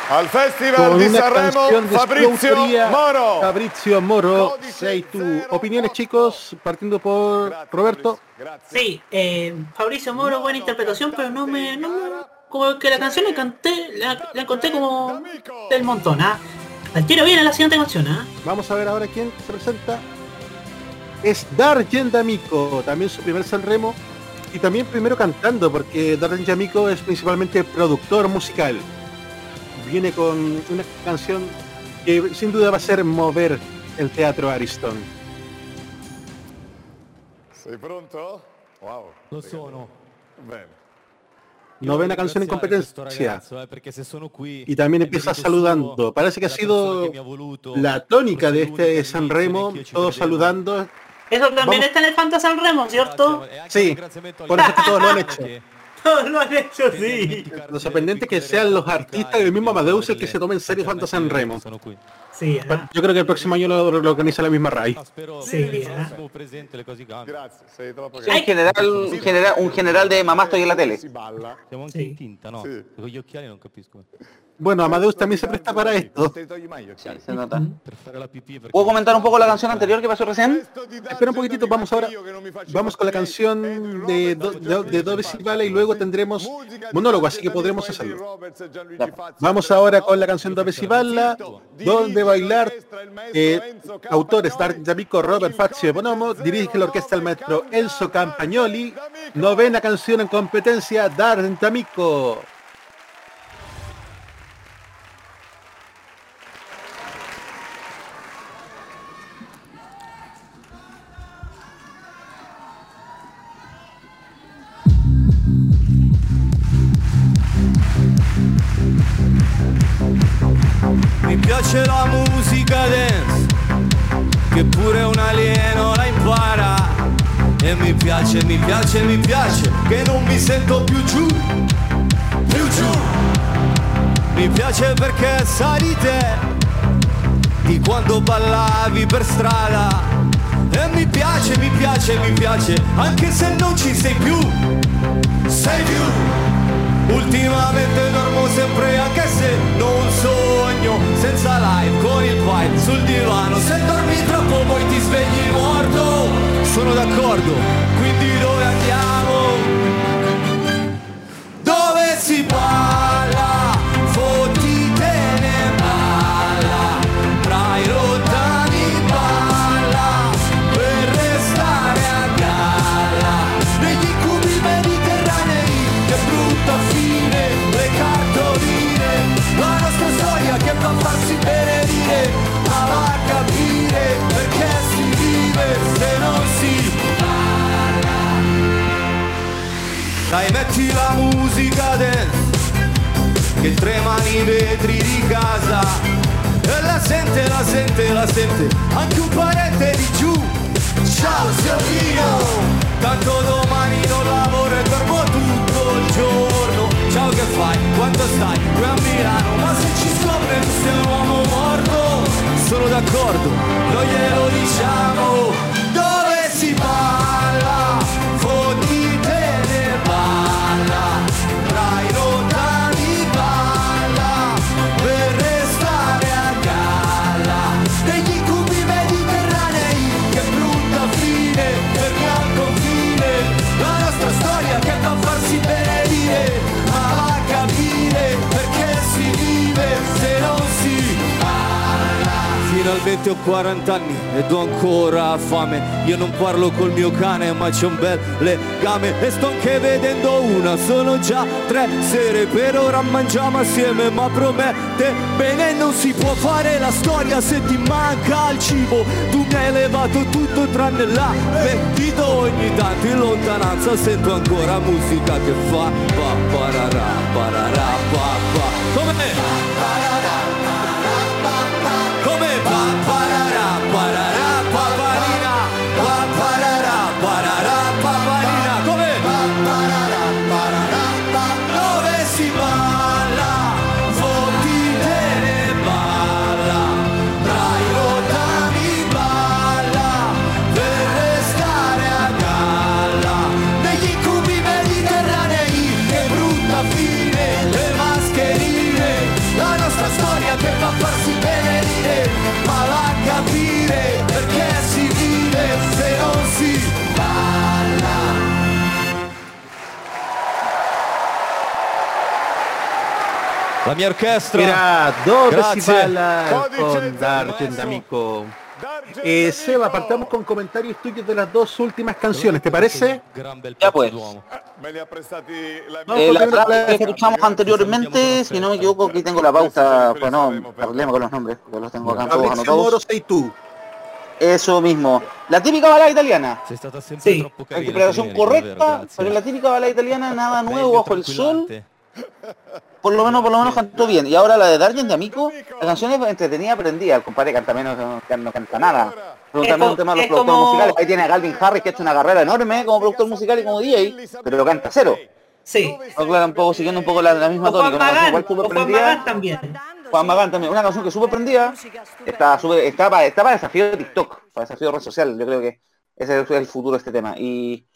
Al Festival di Sanremo, Fabrizio Moro. Fabrizio Moro, sei tu. Opiniones, chicos, partiendo por Roberto. Sí, eh, Fabrizio Moro, buena interpretación, pero no me, no me como que la canción la canté, la, la encontré como del montón, ¿ah? Al tiro viene la siguiente canción, ¿ah? Vamos a ver ahora quién se presenta. Es Darjen D'Amico, también su primer Sanremo y también primero cantando, porque Darjen D'Amico es principalmente productor musical. Viene con una canción que sin duda va a ser mover el teatro Ariston. ¿Sei pronto? Wow. Lo sono. Bene. Novena canción en competencia. Y también empieza saludando. Parece que ha sido la tónica de este San Remo, todos saludando. Eso también está en el Fanta San Remo, ¿cierto? Sí, por eso es que todos lo han hecho. Todos lo han hecho, sí. Lo sorprendente que sean los artistas del mismo Amadeus el que se tome en serio Fanta San Remo. Sí, Yo creo que el próximo año lo, lo organiza la misma RAI. Sí, eh. Un general, un general de mamá estoy en la tele. Bueno, Amadeus también se presta para esto. se nota. ¿Puedo comentar un poco la canción anterior que pasó recién? Espera un poquitito, vamos ahora. Vamos con la canción de, Do, de, de y luego tendremos monólogo, así que podremos hacerlo. Vamos ahora con la canción Dove si balla, donde bailar. Eh, autores Dark Yamico, Robert Fazio Bonomo, dirige la orquesta del maestro Enzo Campagnoli. Novena canción en competencia, Dark Yamico. piace la musica dance, che pure un alieno la impara. E mi piace, mi piace, mi piace, che non mi sento più giù, più giù. Mi piace perché sai di quando ballavi per strada. E mi piace, mi piace, mi piace, anche se non ci sei più, sei più. Ultimamente dormo sempre anche se non sogno Senza live con il vibe sul divano Se dormi troppo poi ti svegli morto Sono d'accordo, quindi dove andiamo? Dove si balla? Dai metti la musica dance che tremano i vetri di casa e la sente, la sente, la sente anche un parente di giù. Ciao zio mio, tanto domani non lavoro e dormo tutto il giorno. Ciao che fai? Quanto stai? Qui a Milano, ma se ci scopre tu sei un uomo morto. Sono d'accordo, non glielo diciamo. Finalmente ho 40 anni ed ho ancora fame. Io non parlo col mio cane ma c'è un bel legame. E sto anche vedendo una, sono già tre sere. Per ora mangiamo assieme ma promette bene Non si può fare la storia se ti manca il cibo. Tu mi hai levato tutto tranne l'appetito Ogni tanto in lontananza sento ancora musica che fa Pa pararà, pararà, pa pa La mia orchestra Era dove Grazie. si balla con Dargen amico. Eh, Seba, partamos con comentarios tuyos de las dos últimas canciones, ¿te parece? Ya pues. Prestati la Eh, la que escuchamos anteriormente, si no me equivoco, aquí tengo la pauta, pues no, problema con los nombres, porque los tengo acá todos anotados. Eso mismo. La típica balada italiana. Carina. Interpretación correcta, pero la típica balada italiana, nada nuevo bajo el sol. [LAUGHS] Por lo menos, por lo menos cantó bien. Y ahora la de Dargen de Amico, la canción es entretenida, aprendida. El compadre canta menos, no, no canta nada. Pero también un tema de los es productores como- musicales. Ahí tiene a Galvin Harris, que ha hecho una carrera enorme como productor musical y como DJ, pero canta cero. Sí. No, claro, un poco, siguiendo un poco la, la misma O Juan tónica. Una canción Magán, igual Juan. Magán también. Juan Magán también, una canción que súper prendida, está, súper- está, para, está para desafío de TikTok, para desafío de red social, yo creo que ese es el futuro de este tema. Y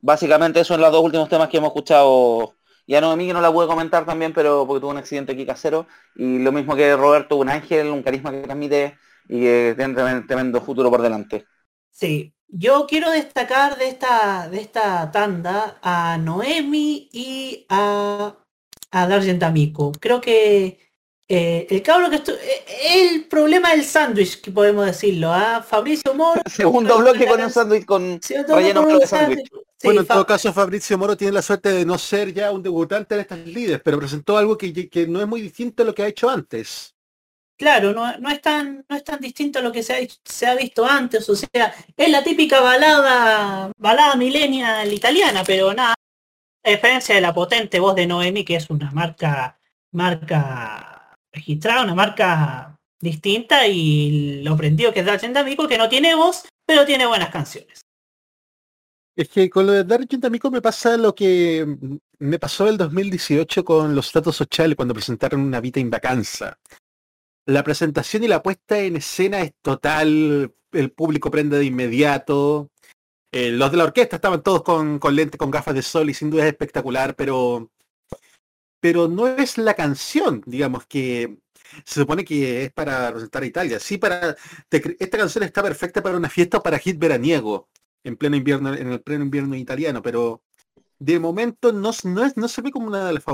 básicamente esos son los dos últimos temas que hemos escuchado. No, a mí que no la pude comentar también, pero porque tuvo un accidente aquí casero. Y lo mismo que Roberto, un ángel, un carisma que transmite y que tiene tremendo, tremendo futuro por delante. Sí, yo quiero destacar de esta, de esta tanda a Noemi y a, a Amico. Creo que eh, el cabro que estu- eh, el problema del sándwich, que podemos decirlo, a Fabricio Moro. [LAUGHS] Segundo bloque con un sándwich con relleno con de sándwich. Sí, bueno, en todo caso, Fabrizio Moro tiene la suerte de no ser ya un debutante en estas líderes, pero presentó algo que, que no es muy distinto a lo que ha hecho antes. Claro, no, no es tan, no es tan distinto a lo que se ha, se ha visto antes, o sea, es la típica balada, balada millennial italiana, pero nada, a diferencia de la potente voz de Noemi, que es una marca, marca registrada, una marca distinta y lo prendido que es Dark Amico, que no tiene voz, pero tiene buenas canciones. Es que con lo de Dark Amico me pasa lo que me pasó el 2018 con los Status Sociales cuando presentaron una Vita en Vacanza. La presentación y la puesta en escena es total, el público prende de inmediato. Eh, los de la orquesta estaban todos con, con lentes, con gafas de sol y sin duda es espectacular, pero pero no es la canción, digamos, que se supone que es para representar a Italia. Sí, para esta canción está perfecta para una fiesta o para hit veraniego en pleno invierno, en el pleno invierno italiano, pero de momento no, no, es, no se ve como una de las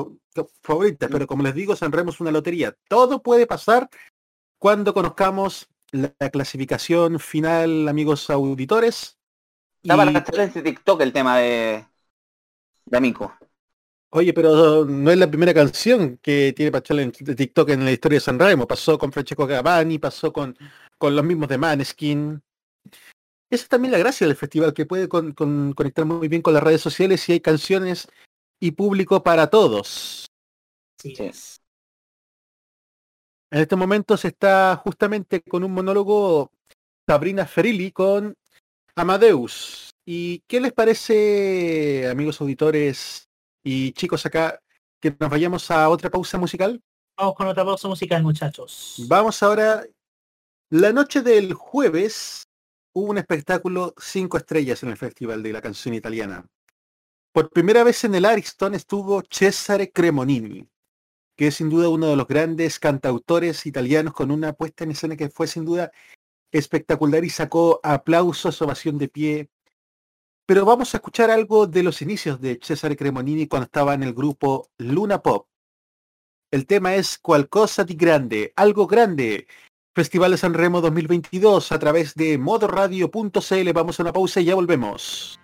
favoritas, pero como les digo, Sanremo es una lotería. Todo puede pasar cuando conozcamos la, clasificación final, amigos auditores. Está para de TikTok el tema de, de Amico. Oye, pero no es la primera canción que tiene para en TikTok en la historia de San Remo. Pasó con Francesco Gavani, pasó con, con los mismos de Maneskin. Esa es también la gracia del festival, que puede conectar muy bien con las redes sociales y hay canciones y público para todos. Sí. En este momento se está justamente con un monólogo Sabrina Ferilli con Amadeus. ¿Y qué les parece, amigos auditores, y chicos, acá que nos vayamos a otra pausa musical. Vamos con otra pausa musical, muchachos. Vamos ahora. La noche del jueves hubo un espectáculo cinco estrellas en el Festival de la Canción Italiana. Por primera vez en el Ariston estuvo Cesare Cremonini, que es sin duda uno de los grandes cantautores italianos con una puesta en escena que fue sin duda espectacular y sacó aplausos, ovación de pie pero vamos a escuchar algo de los inicios de Cesare Cremonini cuando estaba en el grupo Luna Pop. El tema es Cualcosa di Grande, algo grande. Festival de San Remo 2022 a través de modoradio.cl. Vamos a una pausa y ya volvemos.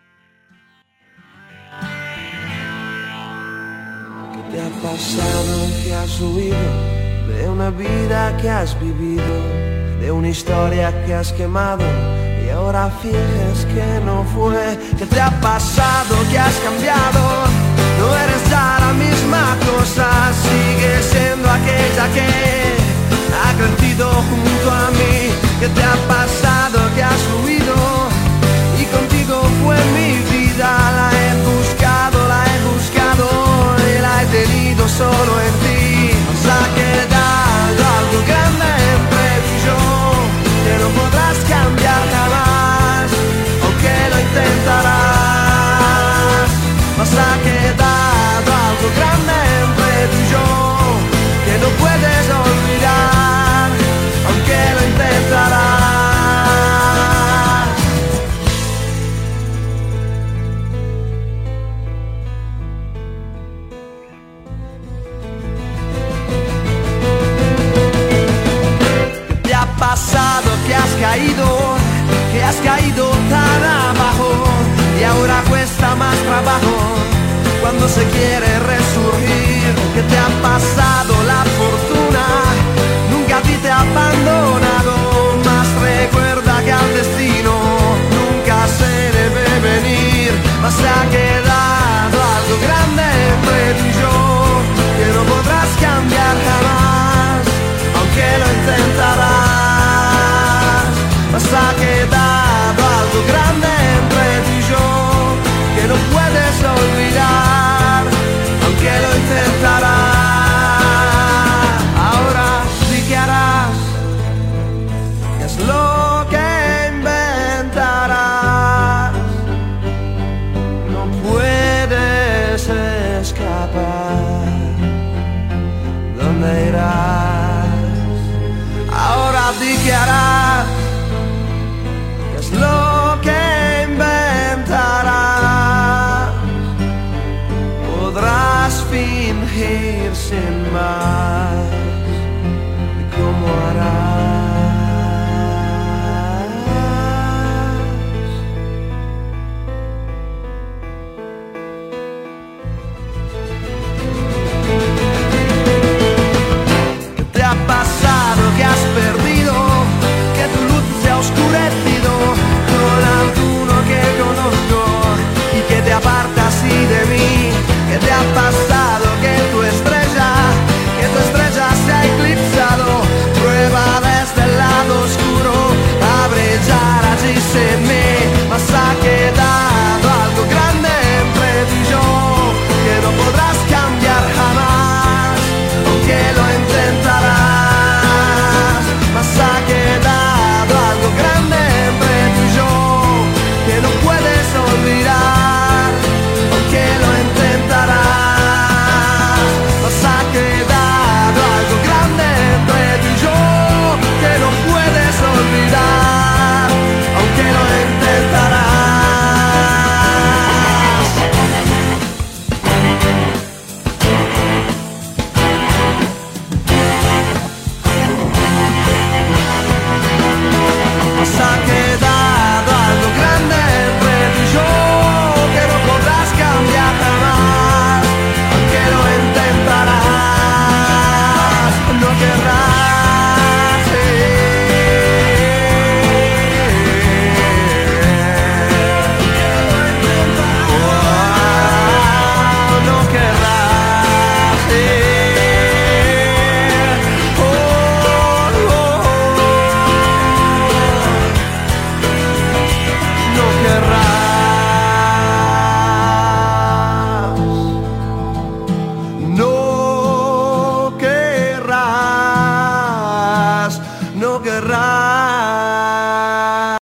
¿Qué te ha pasado? de una vida que has vivido, de una historia que has quemado ahora finges que no fue, que te ha pasado, que has cambiado. No eres ya la misma cosa, sigues siendo aquella que ha crecido junto a mí. Que te ha pasado, que has huido y contigo fue mi vida. La he buscado, la he buscado y la he tenido solo en ti. Algo grande entre tú y yo, que no puedes olvidar, aunque lo intentarás. ¿Qué te ha pasado? que has caído, que has caído tan abajo cuando se quiere resurgir. Que te ha pasado la fortuna, nunca a ti te ha abandonado, más recuerda que al destino nunca se debe venir, más se ha quedado algo grande entre tú y yo que no podrás cambiar jamás, aunque lo intentarás. Ha quedado algo grande entre tú y yo que no puedes olvidar,